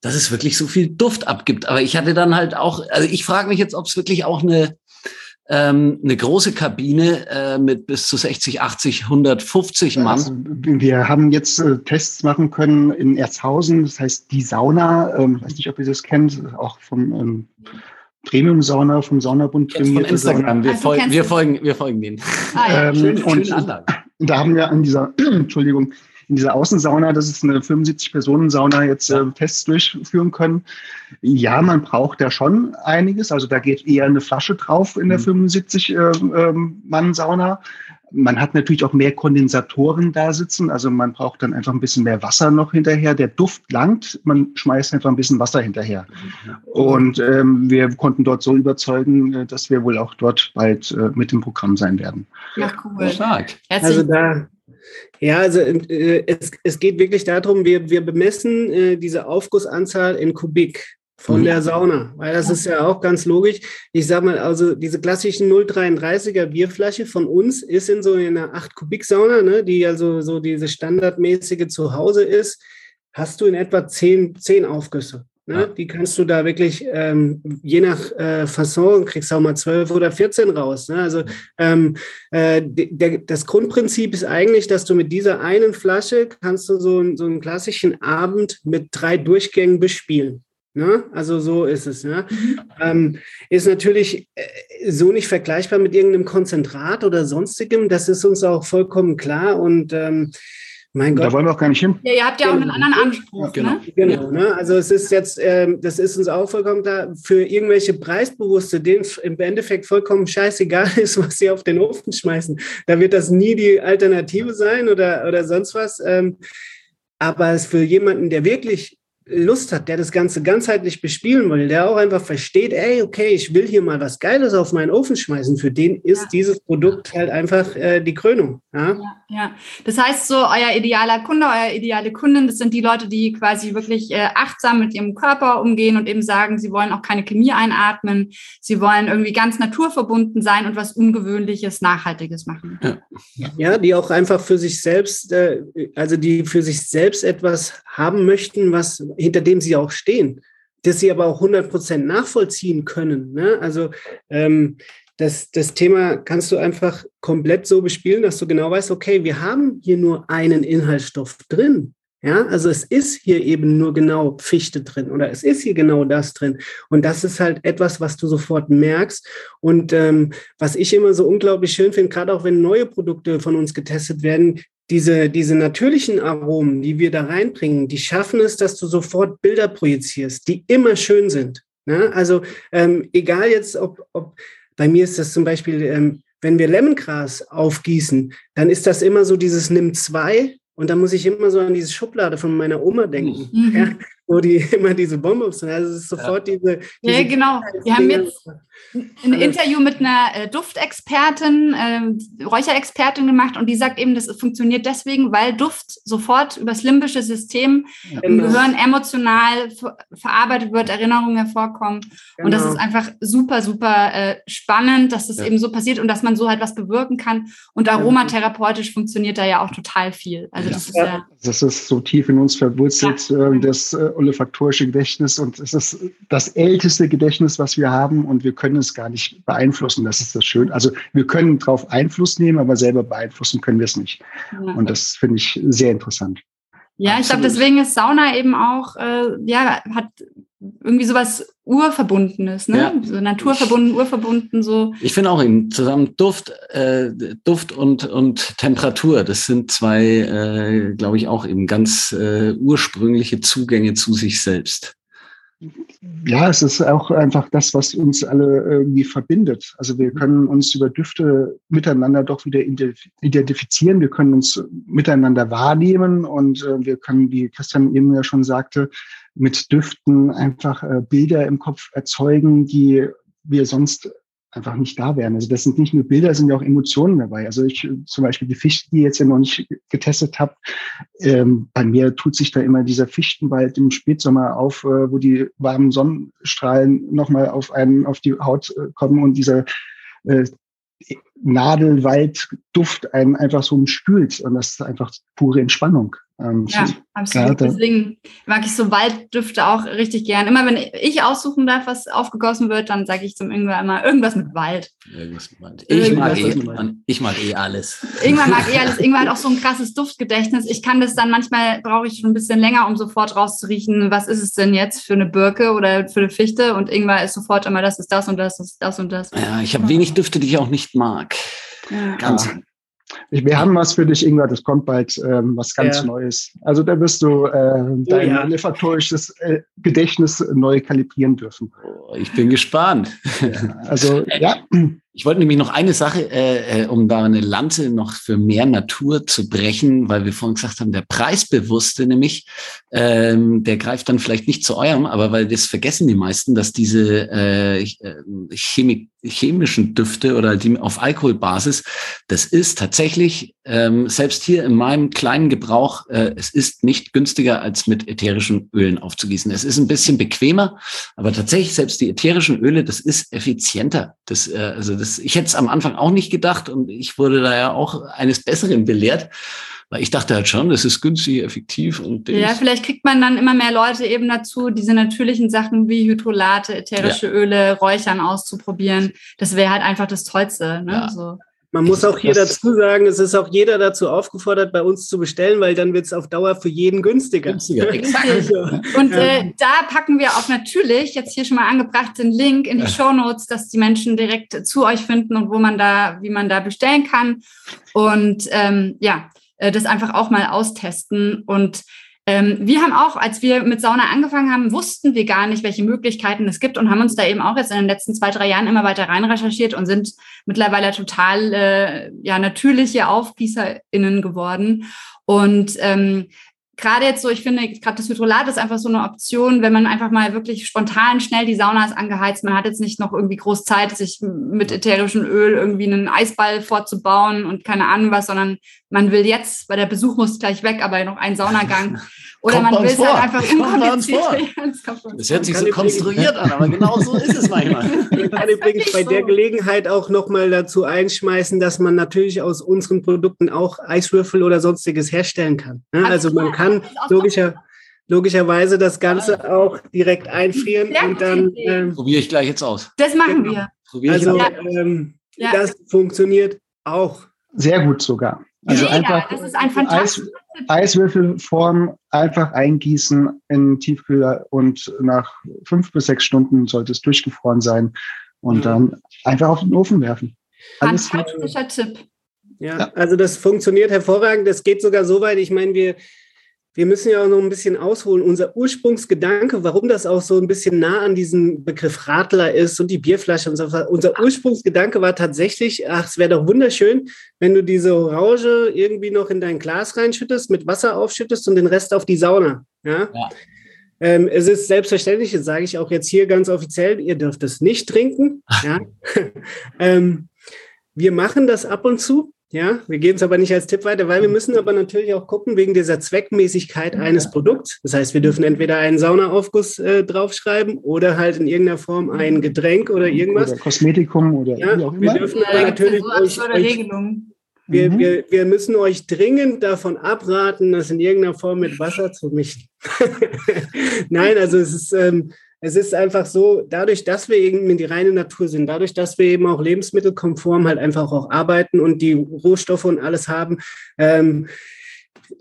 dass es wirklich so viel Duft abgibt. Aber ich hatte dann halt auch, also ich frage mich jetzt, ob es wirklich auch eine ähm, eine große Kabine äh, mit bis zu 60, 80, 150 Mann. Also, wir haben jetzt äh, Tests machen können in Erzhausen, das heißt die Sauna, ähm, weiß nicht, ob ihr das kennt, auch vom ähm, Premium-Sauna, vom Saunabund Von Instagram, wir, also, wir, folgen, wir folgen denen. Ah, ja. ähm, schöne, und. Da haben wir an dieser, Entschuldigung, in dieser Außensauna, das ist eine 75-Personen-Sauna, jetzt äh, Tests durchführen können. Ja, man braucht da schon einiges. Also da geht eher eine Flasche drauf in der mhm. 75-Mann-Sauna. Ähm, man hat natürlich auch mehr Kondensatoren da sitzen, also man braucht dann einfach ein bisschen mehr Wasser noch hinterher. Der Duft langt, man schmeißt einfach ein bisschen Wasser hinterher. Und ähm, wir konnten dort so überzeugen, äh, dass wir wohl auch dort bald äh, mit dem Programm sein werden. Ja, cool. Stark. Also da, ja, also äh, es, es geht wirklich darum, wir, wir bemessen äh, diese Aufgussanzahl in Kubik von mhm. der Sauna, weil das ist ja auch ganz logisch. Ich sag mal, also diese klassischen 0,33er Bierflasche von uns ist in so einer 8 Kubik Sauna, ne, die also so diese standardmäßige Zuhause ist, hast du in etwa 10, 10 Aufgüsse. Ne? Ja. Die kannst du da wirklich, ähm, je nach äh, Fasson, kriegst du auch mal 12 oder 14 raus. Ne? Also ähm, äh, der, das Grundprinzip ist eigentlich, dass du mit dieser einen Flasche kannst du so, so einen klassischen Abend mit drei Durchgängen bespielen. Ne? Also so ist es. Ne? Mhm. Ähm, ist natürlich äh, so nicht vergleichbar mit irgendeinem Konzentrat oder sonstigem. Das ist uns auch vollkommen klar. Und ähm, Mein Gott. Da wollen wir auch gar nicht hin. Ja, ihr habt ja genau. auch einen anderen Anspruch. Genau. Ne? genau ne? Also es ist jetzt, ähm, das ist uns auch vollkommen klar, für irgendwelche Preisbewusste, denen im Endeffekt vollkommen scheißegal ist, was sie auf den Ofen schmeißen. Da wird das nie die Alternative sein oder, oder sonst was. Ähm, aber es für jemanden, der wirklich Lust hat, der das Ganze ganzheitlich bespielen will, der auch einfach versteht, ey, okay, ich will hier mal was Geiles auf meinen Ofen schmeißen, für den ist ja. dieses Produkt halt einfach äh, die Krönung. Ja? ja? Ja, das heißt so, euer idealer Kunde, euer ideale Kundin, das sind die Leute, die quasi wirklich äh, achtsam mit ihrem Körper umgehen und eben sagen, sie wollen auch keine Chemie einatmen, sie wollen irgendwie ganz naturverbunden sein und was Ungewöhnliches, Nachhaltiges machen. Ja, ja die auch einfach für sich selbst, äh, also die für sich selbst etwas haben möchten, was hinter dem sie auch stehen, das sie aber auch 100% nachvollziehen können. Ne? Also ähm, das, das Thema kannst du einfach komplett so bespielen, dass du genau weißt, okay, wir haben hier nur einen Inhaltsstoff drin. Ja, also es ist hier eben nur genau Fichte drin oder es ist hier genau das drin. Und das ist halt etwas, was du sofort merkst. Und ähm, was ich immer so unglaublich schön finde, gerade auch wenn neue Produkte von uns getestet werden, diese, diese natürlichen Aromen, die wir da reinbringen, die schaffen es, dass du sofort Bilder projizierst, die immer schön sind. Ja, also ähm, egal jetzt, ob, ob bei mir ist das zum Beispiel, ähm, wenn wir Lemongras aufgießen, dann ist das immer so dieses Nimm zwei und da muss ich immer so an diese Schublade von meiner Oma denken, mhm. ja, wo die immer diese Bonbons sind. Also es ist sofort ja. diese, diese. Ja, genau. Wir haben jetzt ein Interview mit einer äh, Duftexpertin, äh, Räucherexpertin gemacht und die sagt eben, das funktioniert deswegen, weil Duft sofort übers limbische System ja, im genau. Gehirn emotional verarbeitet wird, Erinnerungen hervorkommen. Genau. Und das genau. ist einfach super, super äh, spannend, dass das ja. eben so passiert und dass man so halt was bewirken kann. Und aromatherapeutisch funktioniert da ja auch total viel. Also das ist ja. Das ist so tief in uns verwurzelt, äh, das äh, olfaktorische Gedächtnis und es ist das älteste Gedächtnis, was wir haben und wir können es gar nicht beeinflussen. Das ist das Schöne. Also wir können darauf Einfluss nehmen, aber selber beeinflussen können wir es nicht. Ja. Und das finde ich sehr interessant. Ja, ich glaube, deswegen ist Sauna eben auch, äh, ja, hat irgendwie sowas Urverbundenes, ne? Ja. So naturverbunden, urverbunden, so. Ich finde auch eben zusammen Duft, äh, Duft und, und Temperatur, das sind zwei, äh, glaube ich, auch eben ganz äh, ursprüngliche Zugänge zu sich selbst ja, es ist auch einfach das, was uns alle irgendwie verbindet. Also wir können uns über Düfte miteinander doch wieder identifizieren. Wir können uns miteinander wahrnehmen und äh, wir können, wie Christian eben ja schon sagte, mit Düften einfach äh, Bilder im Kopf erzeugen, die wir sonst einfach nicht da wären. Also das sind nicht nur Bilder, sind ja auch Emotionen dabei. Also ich zum Beispiel die Fichten, die ich jetzt ja noch nicht getestet habe, ähm, bei mir tut sich da immer dieser Fichtenwald im Spätsommer auf, äh, wo die warmen Sonnenstrahlen nochmal auf einen auf die Haut äh, kommen und dieser äh, Nadelwaldduft einen einfach so umspült. Und das ist einfach pure Entspannung. Ähm, ja, absolut. Deswegen mag ich so Walddüfte auch richtig gern. Immer wenn ich aussuchen darf, was aufgegossen wird, dann sage ich zum Ingwer immer irgendwas mit Wald. Irgendwas mit Wald. Ich, mag eh, ich mag eh alles. Ingwer mag eh alles. Ingwer hat auch so ein krasses Duftgedächtnis. Ich kann das dann manchmal, brauche ich schon ein bisschen länger, um sofort rauszuriechen, was ist es denn jetzt für eine Birke oder für eine Fichte. Und Ingwer ist sofort immer, das ist das und das, das ist das und das. Ja, ich habe wenig Düfte, die ich auch nicht mag. Ganz. Ja. Wir haben was für dich, Ingwer, das kommt bald ähm, was ganz ja. Neues. Also da wirst du äh, dein oh, ja. olfaktorisches äh, Gedächtnis neu kalibrieren dürfen. Oh, ich bin gespannt. Ja, also ja. Ich wollte nämlich noch eine Sache, äh, äh, um da eine Lanze noch für mehr Natur zu brechen, weil wir vorhin gesagt haben, der Preisbewusste nämlich, ähm, der greift dann vielleicht nicht zu eurem, aber weil das vergessen die meisten, dass diese äh, äh Chemik chemischen Düfte oder die auf Alkoholbasis, das ist tatsächlich, ähm, selbst hier in meinem kleinen Gebrauch, äh, es ist nicht günstiger als mit ätherischen Ölen aufzugießen. Es ist ein bisschen bequemer, aber tatsächlich selbst die ätherischen Öle, das ist effizienter. Das, äh, also das das, ich hätte es am Anfang auch nicht gedacht und ich wurde da ja auch eines Besseren belehrt. Weil ich dachte halt schon, das ist günstig, effektiv und Ja, vielleicht kriegt man dann immer mehr Leute eben dazu, diese natürlichen Sachen wie Hydrolate, ätherische ja. Öle, Räuchern auszuprobieren. Das wäre halt einfach das Tollste. Ne? Ja. So. Man muss auch hier dazu sagen, es ist auch jeder dazu aufgefordert, bei uns zu bestellen, weil dann wird es auf Dauer für jeden günstiger. günstiger. Exakt. Und äh, da packen wir auch natürlich jetzt hier schon mal angebracht den Link in die Show Notes, dass die Menschen direkt zu euch finden und wo man da, wie man da bestellen kann. Und ähm, ja, äh, das einfach auch mal austesten. Und ähm, wir haben auch, als wir mit Sauna angefangen haben, wussten wir gar nicht, welche Möglichkeiten es gibt und haben uns da eben auch jetzt in den letzten zwei, drei Jahren immer weiter rein recherchiert und sind mittlerweile total äh, ja, natürliche AufgießerInnen geworden. Und ähm, gerade jetzt so, ich finde, gerade das Hydrolat ist einfach so eine Option, wenn man einfach mal wirklich spontan schnell die Sauna ist angeheizt. Man hat jetzt nicht noch irgendwie groß Zeit, sich mit ätherischem Öl irgendwie einen Eisball vorzubauen und keine Ahnung was, sondern man will jetzt, weil der Besuch muss gleich weg, aber noch einen Saunagang. Oder Kommt man will es halt einfach unkompliziert. Das hört sich so konstruiert an, aber genau so ist es manchmal. Ich kann übrigens bei der Gelegenheit auch nochmal dazu einschmeißen, dass man natürlich aus unseren Produkten auch Eiswürfel oder sonstiges herstellen kann. ne? Also man kann logischer, logischerweise das Ganze auch direkt einfrieren Sehr und dann, ähm, Probiere ich gleich jetzt aus. Das machen Genau. wir. Probiere ich also Ja. ähm, Ja. das funktioniert auch. Sehr gut sogar. Also Mega, einfach das ist ein fantastisches Eiswürfelform einfach eingießen in den Tiefkühler und nach fünf bis sechs Stunden sollte es durchgefroren sein und Mhm. dann einfach auf den Ofen werfen. Alles gut. fantastischer Tipp. Ja, Ja. also das funktioniert hervorragend. Das geht sogar so weit. Ich meine, wir, wir müssen ja auch noch ein bisschen ausholen. Unser Ursprungsgedanke, warum das auch so ein bisschen nah an diesem Begriff Radler ist und die Bierflasche und so. weiter. Unser Ursprungsgedanke war tatsächlich, ach, es wäre doch wunderschön, wenn du diese Orange irgendwie noch in dein Glas reinschüttest, mit Wasser aufschüttest und den Rest auf die Sauna. Ja. Ja. Ähm, es ist selbstverständlich, das sage ich auch jetzt hier ganz offiziell, ihr dürft es nicht trinken. Ja. ähm, wir machen das ab und zu. Ja, wir geben es aber nicht als Tipp weiter, weil wir müssen aber natürlich auch gucken wegen dieser Zweckmäßigkeit eines Produkts. Das heißt, wir dürfen entweder einen Saunaaufguss äh, draufschreiben oder halt in irgendeiner Form ein Getränk oder irgendwas. Oder Kosmetikum oder Ja, wie auch wir immer. dürfen Da aber natürlich so euch, euch Regelungen. wir, Mhm. wir, wir müssen euch dringend davon abraten, das in irgendeiner Form mit Wasser zu mischen. Nein, also es ist, ähm, es ist einfach so, dadurch, dass wir eben in die reine Natur sind, dadurch, dass wir eben auch lebensmittelkonform halt einfach auch arbeiten und die Rohstoffe und alles haben, ähm,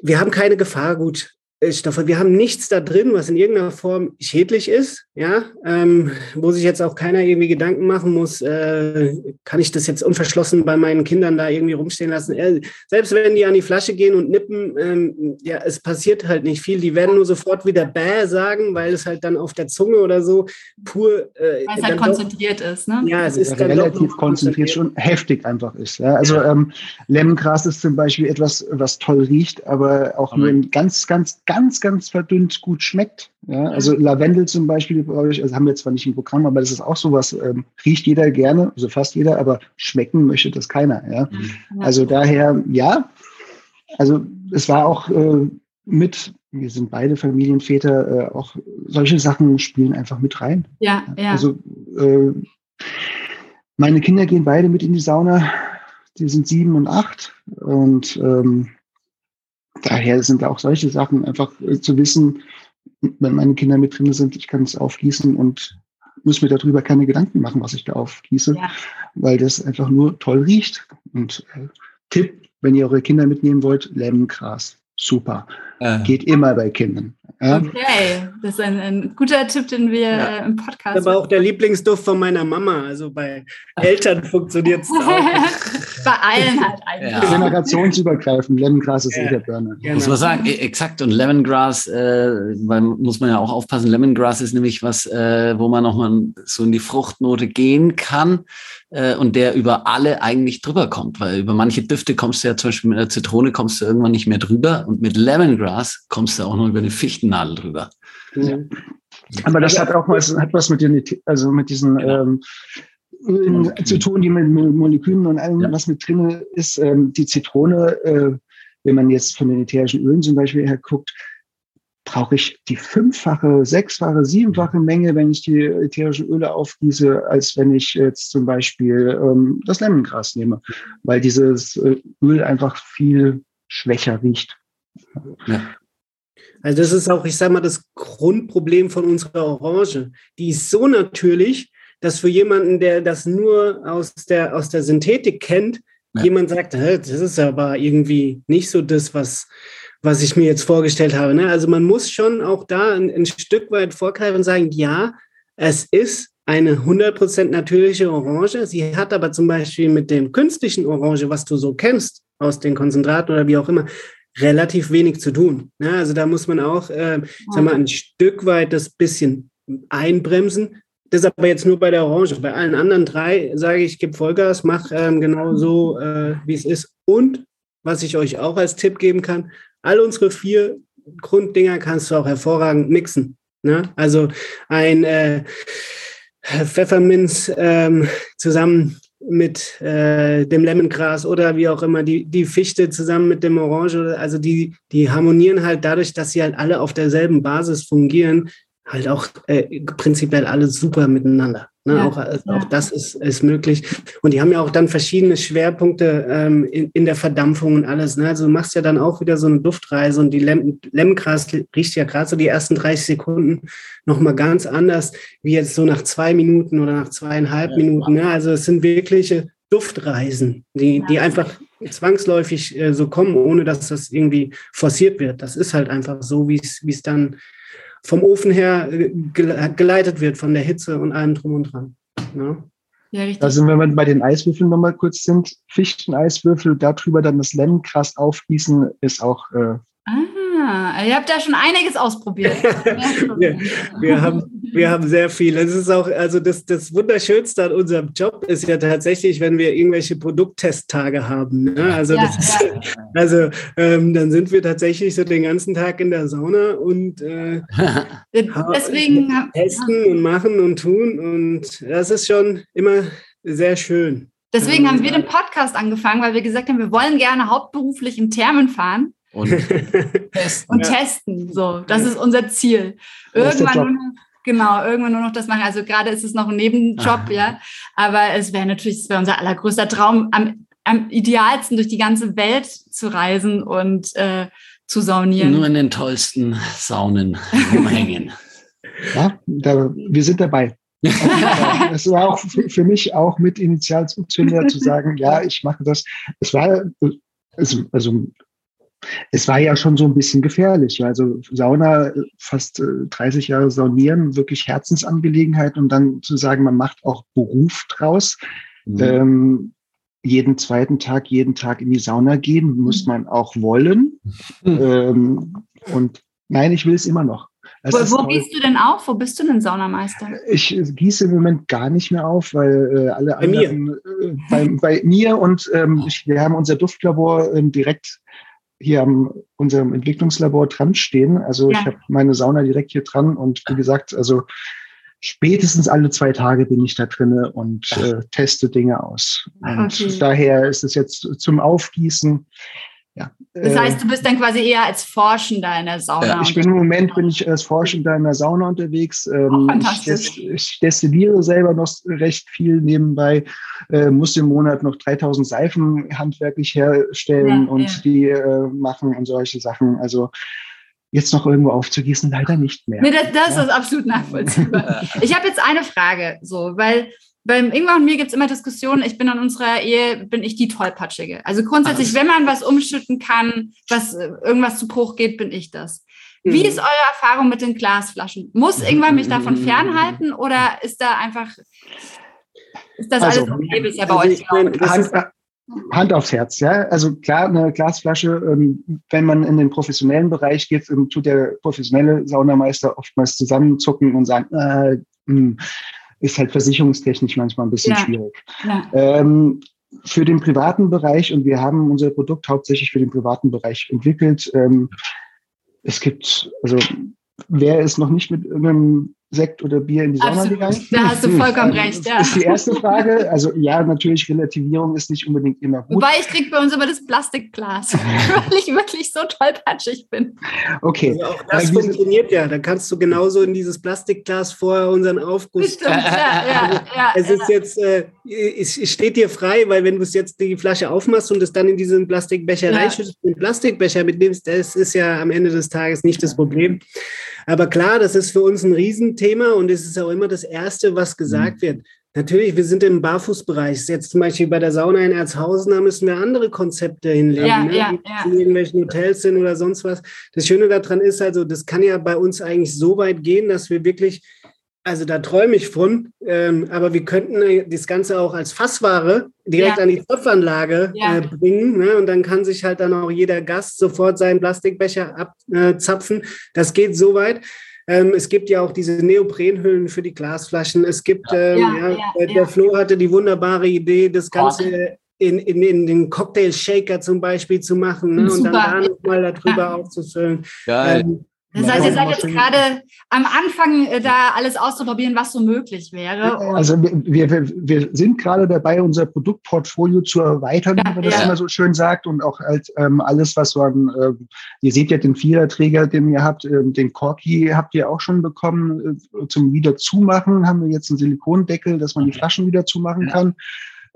wir haben keine Gefahrgut. Stoffe. Wir haben nichts da drin, was in irgendeiner Form schädlich ist, ja, ähm, wo sich jetzt auch keiner irgendwie Gedanken machen muss, äh, kann ich das jetzt unverschlossen bei meinen Kindern da irgendwie rumstehen lassen? Äh, selbst wenn die an die Flasche gehen und nippen, ähm, ja, es passiert halt nicht viel. Die werden nur sofort wieder bäh sagen, weil es halt dann auf der Zunge oder so pur äh, Weil es halt doch- konzentriert ist, ne? Ja, es ist Ja, dann doch relativ noch konzentriert schon heftig einfach ist. Ja. Also ähm, Lemongras ist zum Beispiel etwas, was toll riecht, aber auch nur in ganz, ganz, ganz, ganz verdünnt gut schmeckt. Ja. Also Lavendel zum Beispiel, glaube ich, also haben wir zwar nicht im Programm, aber das ist auch sowas, ähm, riecht jeder gerne, also fast jeder, aber schmecken möchte das keiner. Ja. Ja. Also daher, ja, also es war auch äh, mit, wir sind beide Familienväter, äh, auch solche Sachen spielen einfach mit rein. Ja, ja. Also äh, meine Kinder gehen beide mit in die Sauna. Die sind sieben und acht. Und ähm, daher sind auch solche Sachen einfach äh, zu wissen, wenn meine Kinder mit drin sind, ich kann es aufgießen und muss mir darüber keine Gedanken machen, was ich da aufgieße, Ja. weil das einfach nur toll riecht. Und äh, Tipp, wenn ihr eure Kinder mitnehmen wollt, Lemongras. Super. Äh, Geht immer bei Kindern. Ja? Okay, das ist ein, ein guter Tipp, den wir Ja. im Das Podcast ist aber auch der Lieblingsduft von meiner Mama. Also bei Eltern funktioniert es auch. bei allen halt eigentlich. Ja. Generationsübergreifend. Lemongras ist Ja. eh Burner. Genau. Muss man sagen, e- exakt. Und Lemongrass, äh, weil muss man ja auch aufpassen. Lemongrass ist nämlich was, äh, wo man nochmal so in die Fruchtnote gehen kann äh, und der über alle eigentlich drüber kommt. Weil über manche Düfte kommst du ja zum Beispiel mit der Zitrone kommst du irgendwann nicht mehr drüber und mit Lemongrass kommst du auch noch über eine Fichtennadel drüber. Mhm. Aber das hat auch was, hat was mit den, also mit diesen Genau. ähm, Ölen zu tun, die mit Mo- Molekülen und allem, Ja. was mit drin ist. Ähm, die Zitrone, äh, wenn man jetzt von den ätherischen Ölen zum Beispiel her guckt, brauche ich die fünffache, sechsfache, siebenfache Menge, wenn ich die ätherischen Öle aufgieße, als wenn ich jetzt zum Beispiel ähm, das Lemongras nehme, weil dieses äh, Öl einfach viel schwächer riecht. Also das ist auch, ich sage mal, das Grundproblem von unserer Orange. Die ist so natürlich, dass für jemanden, der das nur aus der, aus der Synthetik kennt, Ja. jemand sagt, "Hä, das ist aber irgendwie nicht so das, was, was ich mir jetzt vorgestellt habe. Ne? Also man muss schon auch da ein, ein Stück weit vorgreifen und sagen, ja, es ist eine 100% natürliche Orange. Sie hat aber zum Beispiel mit dem künstlichen Orange, was du so kennst, aus den Konzentraten oder wie auch immer, relativ wenig zu tun. Ja, also da muss man auch, äh, sag mal, ein Stück weit das bisschen einbremsen. Das ist aber jetzt nur bei der Orange. Bei allen anderen drei sage ich, gebe Vollgas, mach ähm, genau so, äh, wie es ist. Und was ich euch auch als Tipp geben kann, all unsere vier Grunddinger kannst du auch hervorragend mixen. Ne? Also ein äh, Pfefferminz ähm, zusammen mit äh, dem Lemongras oder wie auch immer, die, die Fichte zusammen mit dem Orange, also die, die harmonieren halt dadurch, dass sie halt alle auf derselben Basis fungieren, halt auch äh, prinzipiell alle super miteinander. Ne? Ja, auch, also ja. auch das ist, ist möglich. Und die haben ja auch dann verschiedene Schwerpunkte ähm, in, in der Verdampfung und alles. Ne? Also du machst ja dann auch wieder so eine Duftreise und die Lem Lemgras riecht ja gerade so die ersten 30 Sekunden nochmal ganz anders, wie jetzt so nach zwei Minuten oder nach zweieinhalb ja, Minuten. Ne? Also es sind wirkliche Duftreisen, die, die einfach zwangsläufig äh, so kommen, ohne dass das irgendwie forciert wird. Das ist halt einfach so, wie es dann vom Ofen her äh, geleitet wird, von der Hitze und allem drum und dran. Ne? Ja, richtig. Also wenn wir bei den Eiswürfeln nochmal kurz sind, Fichteneiswürfel, darüber dann das Lemongras aufgießen, ist auch äh, Ah, ihr habt ja schon einiges ausprobiert. wir, wir, haben, wir haben sehr viel. Es ist auch, also das, das Wunderschönste an unserem Job ist ja tatsächlich, wenn wir irgendwelche Produkttesttage haben. Ne? Also, ja, ist, ja. also ähm, dann sind wir tatsächlich so den ganzen Tag in der Sauna und äh, Deswegen, testen und machen und tun. Und das ist schon immer sehr schön. Deswegen haben wir den Podcast angefangen, weil wir gesagt haben, wir wollen gerne hauptberuflich in Thermen fahren und testen. Und ja. testen. So, das ist unser Ziel. Irgendwann nur noch, genau, irgendwann nur noch das machen. Also gerade ist es noch ein Nebenjob, ah. ja. Aber es wäre natürlich, es wäre unser allergrößter Traum, am, am idealsten durch die ganze Welt zu reisen und äh, zu saunieren. Nur in den tollsten Saunen rumhängen. Ja, da, wir sind dabei. Es war auch für mich auch mit Initialzünder zu sagen, ja, ich mache das. Es war also, also es war ja schon so ein bisschen gefährlich. Also Sauna, fast 30 äh, Jahre Saunieren, wirklich Herzensangelegenheit und dann zu sagen, man macht auch Beruf draus. Mhm. Ähm, jeden zweiten Tag, jeden Tag in die Sauna gehen, muss man auch wollen. Mhm. Ähm, und nein, ich will es immer noch. wo, wo gießt du denn auf? Wo bist du denn Saunameister? Ich gieße im Moment gar nicht mehr auf, weil äh, alle bei anderen mir. Äh, bei, bei, mir und ähm, ich, wir haben unser Duftlabor äh, direkt hier am unserem Entwicklungslabor dran stehen. Also ja. ich habe meine Sauna direkt hier dran und wie gesagt, also spätestens alle zwei Tage bin ich da drinne und äh, teste Dinge aus. Und okay. daher ist es jetzt zum Aufgießen ja. Das heißt, du bist dann quasi eher als Forschender in der Sauna. ich bin im Moment bin ich als Forschender in der Sauna unterwegs. Ähm, ich, ich, destilliere selber noch recht viel nebenbei, äh, muss im Monat noch 3000 Seifen handwerklich herstellen ja, und ja. die äh, machen und solche Sachen. Also jetzt noch irgendwo aufzugießen, leider nicht mehr. Nee, das, das ja. ist absolut nachvollziehbar. ich habe jetzt eine Frage, so, weil beim Ingwer und mir gibt es immer Diskussionen, ich bin in unserer Ehe, bin ich die Tollpatschige. Also grundsätzlich, wenn man was umschütten kann, was äh, irgendwas zu Bruch geht, bin ich das. Wie mhm. ist eure Erfahrung mit den Glasflaschen? Muss Ingwer mich davon mhm. fernhalten oder ist da einfach, ist das also, alles okay bisher bei also euch? Hand, aufs Herz, ja. Also klar, eine Glasflasche, ähm, wenn man in den professionellen Bereich geht, ähm, tut der professionelle Saunameister oftmals zusammenzucken und sagen, äh, hm, ist halt versicherungstechnisch manchmal ein bisschen ja. schwierig. Ja. Ähm, für den privaten Bereich, und wir haben unser Produkt hauptsächlich für den privaten Bereich entwickelt, ähm, es gibt, also wer ist noch nicht mit irgendeinem Sekt oder Bier in die Sauna Absolut. gegangen? Da hast du vollkommen recht, ja. Das ist die erste Frage. Also ja, natürlich, Relativierung ist nicht unbedingt immer gut. Wobei ich kriege bei uns immer das Plastikglas, weil ich wirklich so tollpatschig bin. Okay. Also auch das ja, funktioniert ja. Da kannst du genauso in dieses Plastikglas vorher unseren Aufguss. Stimmt, ja, ja, ja, es ist jetzt, äh, es steht dir frei, weil wenn du es jetzt die Flasche aufmachst und es dann in diesen Plastikbecher ja. reinschüttest, den Plastikbecher mitnimmst, das ist ja am Ende des Tages nicht das Problem. Aber klar, das ist für uns ein Riesenthema und es ist auch immer das Erste, was gesagt mhm. wird. Natürlich, wir sind im Barfußbereich. Jetzt zum Beispiel bei der Sauna in Erzhausen, da müssen wir andere Konzepte hinlegen, ja, ne? ja, ja. in irgendwelchen Hotels sind oder sonst was. Das Schöne daran ist also, das kann ja bei uns eigentlich so weit gehen, dass wir wirklich also da träume ich von, ähm, aber wir könnten das Ganze auch als Fassware direkt ja. an die Topfanlage ja. äh, bringen ne? und dann kann sich halt dann auch jeder Gast sofort seinen Plastikbecher abzapfen. Äh, das geht so weit. Ähm, es gibt ja auch diese Neoprenhüllen für die Glasflaschen. Es gibt, ähm, ja, ja, der Flo hatte die wunderbare Idee, das Ganze in, in, in den Cocktail-Shaker zum Beispiel zu machen ne? und dann da nochmal darüber aufzufüllen. Geil. Ähm, das heißt, ihr seid jetzt gerade am Anfang, äh, da alles auszuprobieren, was so möglich wäre. also wir, wir, wir sind gerade dabei, unser Produktportfolio zu erweitern, ja, wie man das ja. immer so schön sagt. Und auch halt ähm, alles, was man, äh, ihr seht ja den Viererträger, den ihr habt, äh, den Corky habt ihr auch schon bekommen. Äh, zum Wiederzumachen haben wir jetzt einen Silikondeckel, dass man die Flaschen wieder zumachen kann.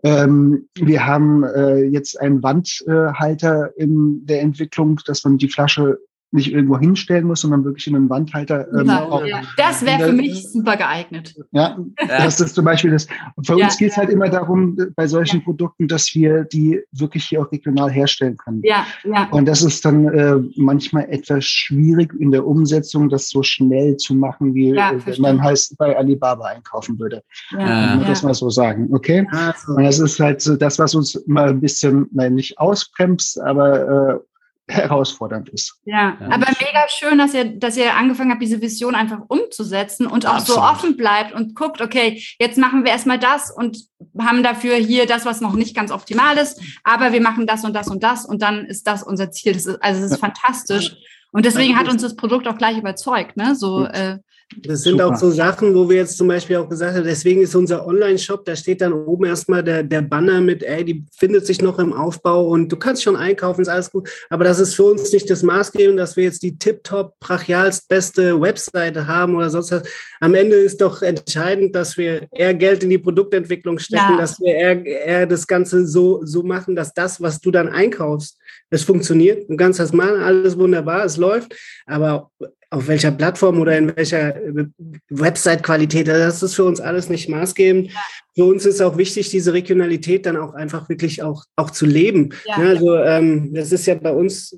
Ähm, wir haben äh, jetzt einen Wandhalter in der Entwicklung, dass man die Flasche nicht irgendwo hinstellen muss, sondern wirklich in einen Wandhalter. Ähm, ja, ja. Das wäre für mich super geeignet. Ja, das ist zum Beispiel das. Für uns geht es halt immer darum, bei solchen Produkten, dass wir die wirklich hier auch regional herstellen können. Ja, ja. Und das ist dann äh, manchmal etwas schwierig in der Umsetzung, das so schnell zu machen, wie äh, wenn man heißt bei Alibaba einkaufen würde. Ja, ja. das mal so sagen, okay? So. Und das ist halt so das, was uns mal ein bisschen, nein, nicht ausbremst, aber äh, herausfordernd ist. Ja, ja, aber mega schön, dass ihr, dass ihr angefangen habt, diese Vision einfach umzusetzen und auch Absolut. so offen bleibt und guckt, okay, jetzt machen wir erstmal das und haben dafür hier das, was noch nicht ganz optimal ist, aber wir machen das und das und das und dann ist das unser Ziel. Das ist, also es ist ja. fantastisch. Und deswegen hat uns das Produkt auch gleich überzeugt, ne? So, äh, das sind Super. auch so Sachen, wo wir jetzt zum Beispiel auch gesagt haben, deswegen ist unser Online-Shop, da steht dann oben erstmal der, der Banner mit, ey, die findet sich noch im Aufbau und du kannst schon einkaufen, ist alles gut. Aber das ist für uns nicht das Maßgebend, dass wir jetzt die tiptop, brachialst beste Webseite haben oder sonst was. Am Ende ist doch entscheidend, dass wir eher Geld in die Produktentwicklung stecken, ja. dass wir eher, eher das Ganze so, so machen, dass das, was du dann einkaufst, es funktioniert. Das machen, alles wunderbar, es läuft. Aber auf welcher Plattform oder in welcher äh, Website-Qualität, das ist für uns alles nicht maßgebend. Für uns ist auch wichtig, diese Regionalität dann auch einfach wirklich auch, auch zu leben. Ja. Also ähm, das ist ja bei uns,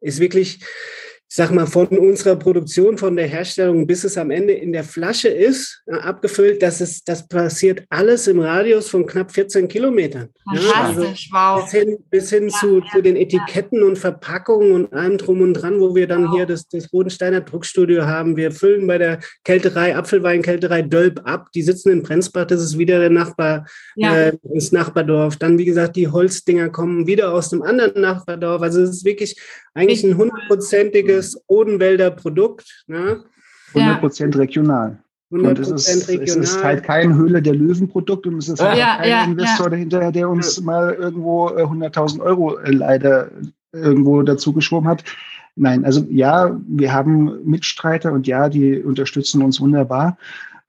ist wirklich, ich sag mal, von unserer Produktion, von der Herstellung, bis es am Ende in der Flasche ist, äh, abgefüllt, das ist, das passiert alles im Radius von knapp 14 Kilometern. Fantastisch, ja, also wow. Bis hin, bis hin ja, zu, ja, zu den Etiketten und Verpackungen und allem drum und dran, wo wir dann wow. hier das, das Bodensteiner Druckstudio haben. Wir füllen bei der Kälterei, Apfelweinkälterei Dölb ab. Die sitzen in Prenzbach, das ist wieder der Nachbar, äh, das Nachbardorf. Dann, wie gesagt, die Holzdinger kommen wieder aus dem anderen Nachbardorf. Also es ist wirklich eigentlich ein hundertprozentiges Odenwälder Produkt. Ne? 100 Prozent regional. Und es ist, regional. es ist halt kein Höhle der Löwen-Produkt und es ist halt ja, kein ja, Investor ja. dahinter, der uns mal irgendwo 100.000 äh, Euro äh, leider irgendwo dazu geschoben hat. Nein, also ja, wir haben Mitstreiter und ja, die unterstützen uns wunderbar.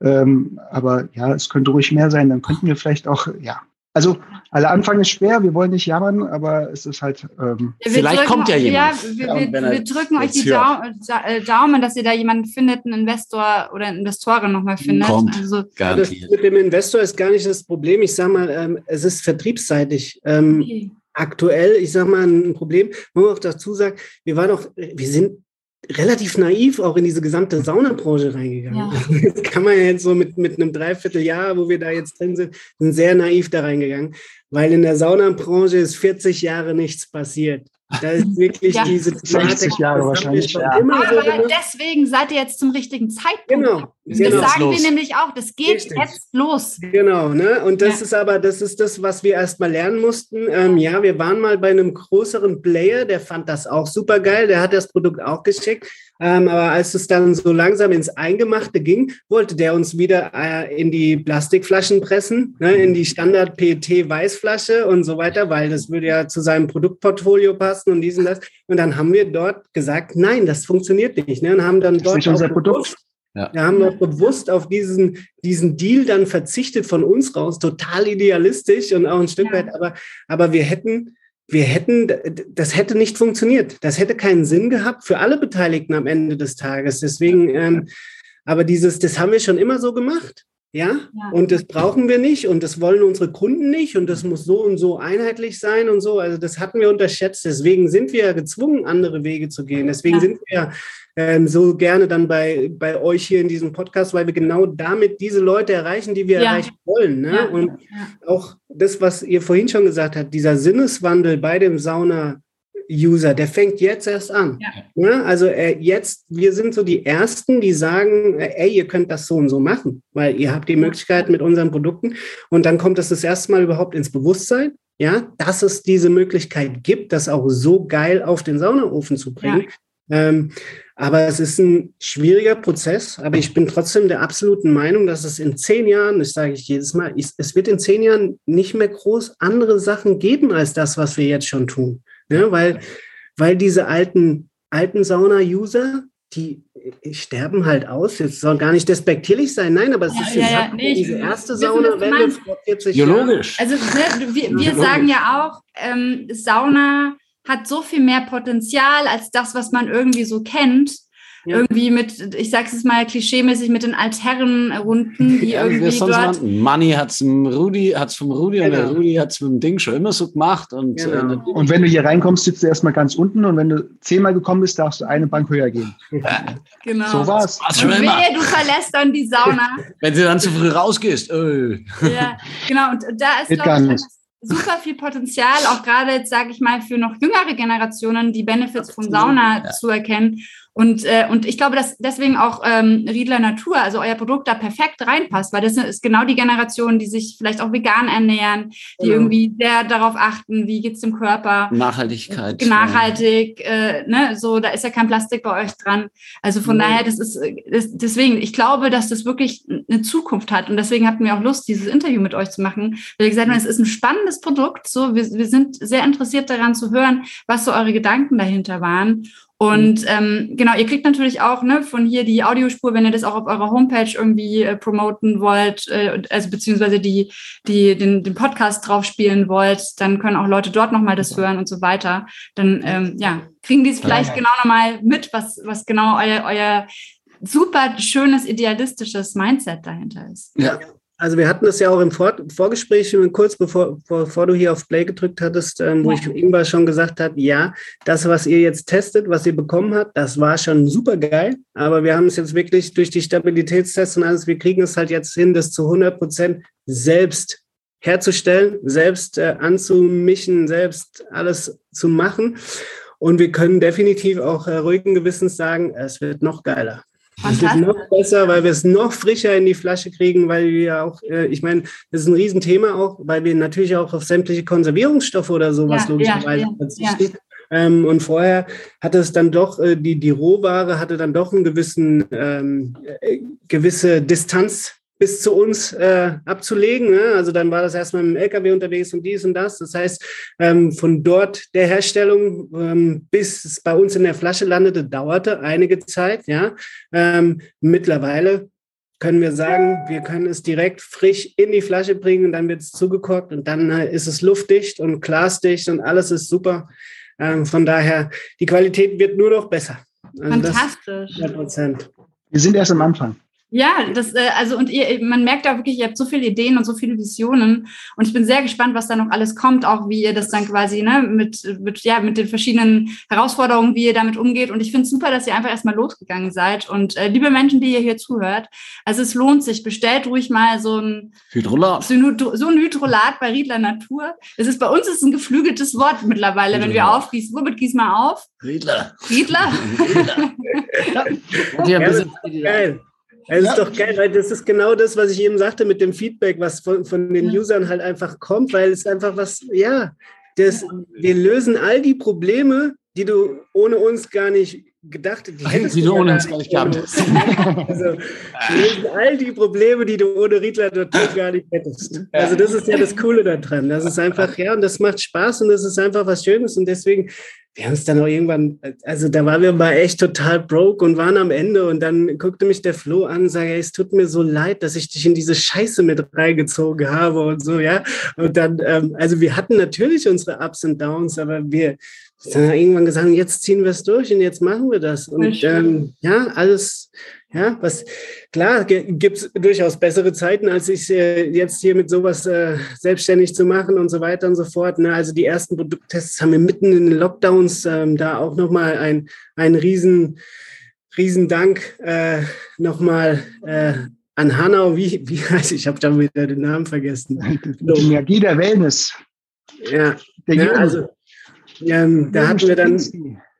Ähm, aber ja, es könnte ruhig mehr sein. Dann könnten wir vielleicht auch, ja, also aller Anfang ist schwer, wir wollen nicht jammern, aber es ist halt. Ähm ja, Vielleicht kommt ja jemand. Ja, wir, wir, wir, wir drücken euch die äh, Daumen, dass ihr da jemanden findet, einen Investor oder Investoren nochmal findet. Kommt, also, das mit dem Investor ist gar nicht das Problem. Ich sage mal, ähm, es ist vertriebsseitig. Ähm, okay. Aktuell, ich sage mal, ein Problem, man muss auch dazu sagen, wir waren auch, wir sind relativ naiv auch in diese gesamte Saunabranche reingegangen. Ja. Das kann man ja jetzt so mit, mit einem Dreivierteljahr, wo wir da jetzt drin sind, sind sehr naiv da reingegangen, weil in der Saunabranche ist 40 Jahre nichts passiert. Da ist wirklich ja. diese 60 Jahre wahrscheinlich. Ja. Immer so aber deswegen seid ihr jetzt zum richtigen Zeitpunkt. Genau. Das genau. sagen wir nämlich auch. Das geht Richtig. jetzt los. Genau. Ne? Und das ja. ist aber, das ist das, was wir erst mal lernen mussten. Ähm, ja, wir waren mal bei einem größeren Player, der fand das auch super geil. Der hat das Produkt auch geschickt. Ähm, aber als es dann so langsam ins Eingemachte ging, wollte der uns wieder äh, in die Plastikflaschen pressen, ne, in die Standard-PET-Weißflasche und so weiter, weil das würde ja zu seinem Produktportfolio passen und diesen das. Und dann haben wir dort gesagt, nein, das funktioniert nicht. Ne, und haben dann das dort ist nicht unser Produkt. Ja. Wir haben noch bewusst auf diesen, diesen Deal dann verzichtet von uns raus, total idealistisch und auch ein Stück ja. weit, aber, aber wir hätten, wir hätten, das hätte nicht funktioniert. Das hätte keinen Sinn gehabt für alle Beteiligten am Ende des Tages. Deswegen, ähm, aber dieses, das haben wir schon immer so gemacht. Ja? ja? und das brauchen wir nicht und das wollen unsere Kunden nicht und das muss so und so einheitlich sein und so. Also das hatten wir unterschätzt. Deswegen sind wir gezwungen, andere Wege zu gehen. Deswegen ja. sind wir ähm, so gerne dann bei, bei euch hier in diesem Podcast, weil wir genau damit diese Leute erreichen, die wir ja. erreichen wollen. Ne? Ja, und auch das, was ihr vorhin schon gesagt habt, dieser Sinneswandel bei dem Sauna User, der fängt jetzt erst an. Ja. Ja, also äh, jetzt, wir sind so die Ersten, die sagen, äh, ey, ihr könnt das so und so machen, weil ihr habt die Möglichkeit mit unseren Produkten und dann kommt es das, das erste Mal überhaupt ins Bewusstsein, ja, dass es diese Möglichkeit gibt, das auch so geil auf den Saunaofen zu bringen. Ja. Ähm, aber es ist ein schwieriger Prozess, aber ich bin trotzdem der absoluten Meinung, dass es in zehn Jahren, das sage ich jedes Mal, es wird in zehn Jahren nicht mehr groß andere Sachen geben als das, was wir jetzt schon tun. Ne? Weil, weil diese alten, alten Sauna-User, die sterben halt aus. Jetzt soll gar nicht despektierlich sein, nein, aber es ja, ist ja, ja, nee, diese erste Saunawelle vor 40 Biologisch. Jahren. Also ne, wir, wir sagen ja auch, ähm, Sauna hat so viel mehr Potenzial als das, was man irgendwie so kennt. Ja. Irgendwie mit, ich sag's es mal klischeemäßig, mit den Altherrenrunden, die ja, irgendwie dort... Money hat's vom Rudi, hat's vom Rudi genau. und der genau. Rudi hat's mit dem Ding schon immer so gemacht. Und, genau. äh, und wenn du hier reinkommst, sitzt du erstmal ganz unten und wenn du zehnmal gekommen bist, darfst du eine Bank höher gehen. genau. So war's. Und wehe, du verlässt dann die Sauna. wenn du dann zu früh rausgehst. Öh. ja, genau. Und da ist, glaube ich, super viel Potenzial, auch gerade jetzt, sage ich mal, für noch jüngere Generationen, die Benefits von Sauna ja. zu erkennen und, äh, und ich glaube, dass deswegen auch ähm, Riedler Natur, also euer Produkt da perfekt reinpasst, weil das ist genau die Generation, die sich vielleicht auch vegan ernähren, die ja. irgendwie sehr darauf achten, wie geht's dem Körper. Nachhaltigkeit. Nachhaltig, äh, ne, so, da ist ja kein Plastik bei euch dran. Also von mhm. daher, das ist, das, deswegen, ich glaube, dass das wirklich eine Zukunft hat. Und deswegen hatten wir auch Lust, dieses Interview mit euch zu machen, weil ihr gesagt habt, es ist ein spannendes Produkt. So, wir, wir sind sehr interessiert daran zu hören, was so eure Gedanken dahinter waren. Und mhm. ähm, genau, ihr kriegt natürlich auch ne, von hier die Audiospur, wenn ihr das auch auf eurer Homepage irgendwie äh, promoten wollt, äh, also beziehungsweise die, die, den, den Podcast drauf spielen wollt, dann können auch Leute dort nochmal das hören und so weiter. Dann ähm, ja, kriegen die es vielleicht ja. genau nochmal mit, was, was genau euer, euer super schönes, idealistisches Mindset dahinter ist. Ja, also wir hatten das ja auch im Vor Vorgespräch, kurz bevor, bevor du hier auf Play gedrückt hattest, ähm, wo ja. ich Ingvar schon gesagt habe, ja, das, was ihr jetzt testet, was ihr bekommen habt, das war schon super geil. Aber wir haben es jetzt wirklich durch die Stabilitätstests und alles, wir kriegen es halt jetzt hin, das zu 100 Prozent selbst herzustellen, selbst äh, anzumischen, selbst alles zu machen. Und wir können definitiv auch äh, ruhigen Gewissens sagen, es wird noch geiler. Es wird noch besser, weil wir es noch frischer in die Flasche kriegen, weil wir auch, äh, ich meine, das ist ein Riesenthema auch, weil wir natürlich auch auf sämtliche Konservierungsstoffe oder sowas ja, logischerweise verzichten. Ja. Ähm, und vorher hatte es dann doch, äh, die, die Rohware hatte dann doch einen gewissen, ähm, äh, gewisse Distanz bis zu uns äh, abzulegen. Ne? Also dann war das erstmal mit dem LKW unterwegs und dies und das. Das heißt, ähm, von dort der Herstellung ähm, bis es bei uns in der Flasche landete, dauerte einige Zeit. Ja, ähm, mittlerweile können wir sagen, wir können es direkt frisch in die Flasche bringen und dann wird es zugekorkt und dann äh, ist es luftdicht und glasdicht und alles ist super. Ähm, von daher, die Qualität wird nur noch besser. Also Fantastisch. 100%. Wir sind erst am Anfang. Ja, das, äh, also und ihr, man merkt auch wirklich, ihr habt so viele Ideen und so viele Visionen. Und ich bin sehr gespannt, was da noch alles kommt, auch wie ihr das dann quasi, ne, mit, mit, ja, mit den verschiedenen Herausforderungen, wie ihr damit umgeht. Und ich finde es super, dass ihr einfach erstmal losgegangen seid. Und äh, liebe Menschen, die ihr hier zuhört, also es lohnt sich, bestellt ruhig mal so ein Hydrolat. So, so ein Hydrolat bei Riedler Natur. Es ist bei uns ist ein geflügeltes Wort mittlerweile, wenn wir aufgießen. Womit gießen wir auf? Riedler. Riedler. Riedler. ja. ja, Es ist doch geil, weil das ist genau das, was ich eben sagte mit dem Feedback, was von, von den Usern halt einfach kommt, weil es einfach was, ja, das, wir lösen all die Probleme, die du ohne uns gar nicht gedacht die hättest die du ohne uns gar nicht gehabt. Also, lösen all die Probleme, die du ohne Riedler Natur gar nicht hättest. Also das ist ja das Coole daran. Das ist einfach, ja, und das macht Spaß und das ist einfach was Schönes und deswegen wir haben es dann auch irgendwann, also da waren wir mal echt total broke und waren am Ende und dann guckte mich der Flo an und sagte, es tut mir so leid, dass ich dich in diese Scheiße mit reingezogen habe und so, ja. Und dann, ähm, also wir hatten natürlich unsere Ups und Downs, aber wir, dann irgendwann gesagt, jetzt ziehen wir es durch und jetzt machen wir das. Und ähm, ja, alles, ja, was klar gibt es durchaus bessere Zeiten, als ich äh, jetzt hier mit sowas äh, selbstständig zu machen und so weiter und so fort. Ne? Also die ersten Produkttests haben wir mitten in den Lockdowns ähm, da auch nochmal ein, ein riesen Riesendank äh, nochmal äh, an Hanau. Wie, wie heißt ich? Ich habe da wieder den Namen vergessen. Der Wellness. Ja, ja also ähm, da hatten wir dann.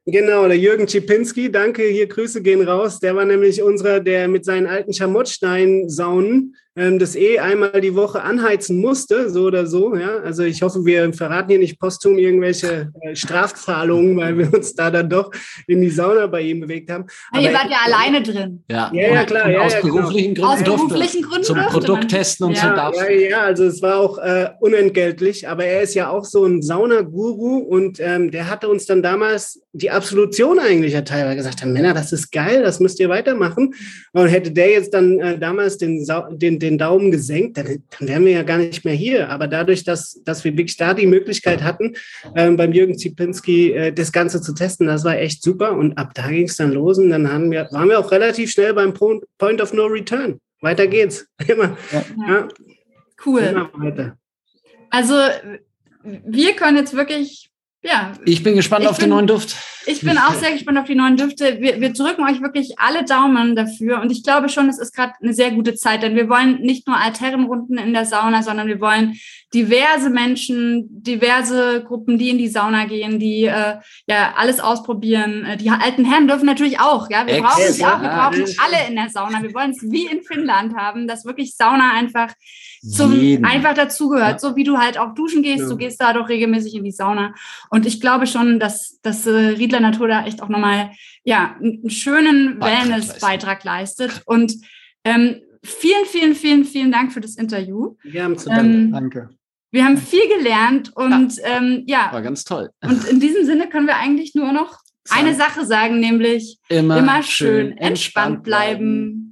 Genau, der Jürgen Czipinski, danke, hier Grüße gehen raus. Der war nämlich unserer, der mit seinen alten Schamottstein-Saunen ähm, das eh einmal die Woche anheizen musste, so oder so. Ja? Also ich hoffe, wir verraten hier nicht posthum irgendwelche äh, Strafzahlungen, weil wir uns da dann doch in die Sauna bei ihm bewegt haben. Aber ihr wart ja alleine drin. Ja, ja, ja klar. Ja, aus, ja, beruflichen genau. Gründen aus beruflichen Gründen zum Produkttesten und ja, so darf. Ja, ja, also es war auch äh, unentgeltlich, aber er ist ja auch so ein Saunaguru und ähm, der hatte uns dann damals die Absolution eigentlich erteilt, weil gesagt haben, Männer, das ist geil, das müsst ihr weitermachen. Und hätte der jetzt dann äh, damals den, den den Daumen gesenkt, dann, dann wären wir ja gar nicht mehr hier. Aber dadurch, dass, dass wir wirklich da die Möglichkeit hatten, ähm, beim Jürgen Zipinski äh, das Ganze zu testen, das war echt super. Und ab da ging es dann los und dann haben wir, waren wir auch relativ schnell beim Point of No Return. Weiter geht's. Immer. Ja. Ja. Cool. Immer weiter. Also wir können jetzt wirklich ja. Ich bin gespannt ich auf bin, den neuen Duft. Ich bin auch sehr gespannt auf die neuen Düfte. Wir, wir drücken euch wirklich alle Daumen dafür. Und ich glaube schon, es ist gerade eine sehr gute Zeit, denn wir wollen nicht nur Altherrenrunden in der Sauna, sondern wir wollen diverse Menschen, diverse Gruppen, die in die Sauna gehen, die äh, ja alles ausprobieren. Äh, die alten Herren dürfen natürlich auch. Ja, wir brauchen es auch. Wir brauchen alle in der Sauna. Wir wollen es wie in Finnland haben, dass wirklich Sauna einfach zum Jeden. einfach dazugehört. Ja. So wie du halt auch duschen gehst, ja. du gehst da doch regelmäßig in die Sauna. Und ich glaube schon, dass, dass äh, Riedler Natur da echt auch nochmal ja, einen schönen Wellness-Beitrag leistet. Und ähm, vielen, vielen, vielen, vielen Dank für das Interview. Wir haben zu danken. Ähm, Danke. Wir haben viel gelernt und ja, ähm, ja. War ganz toll. Und in diesem Sinne können wir eigentlich nur noch eine Sache sagen, nämlich immer, immer schön entspannt bleiben.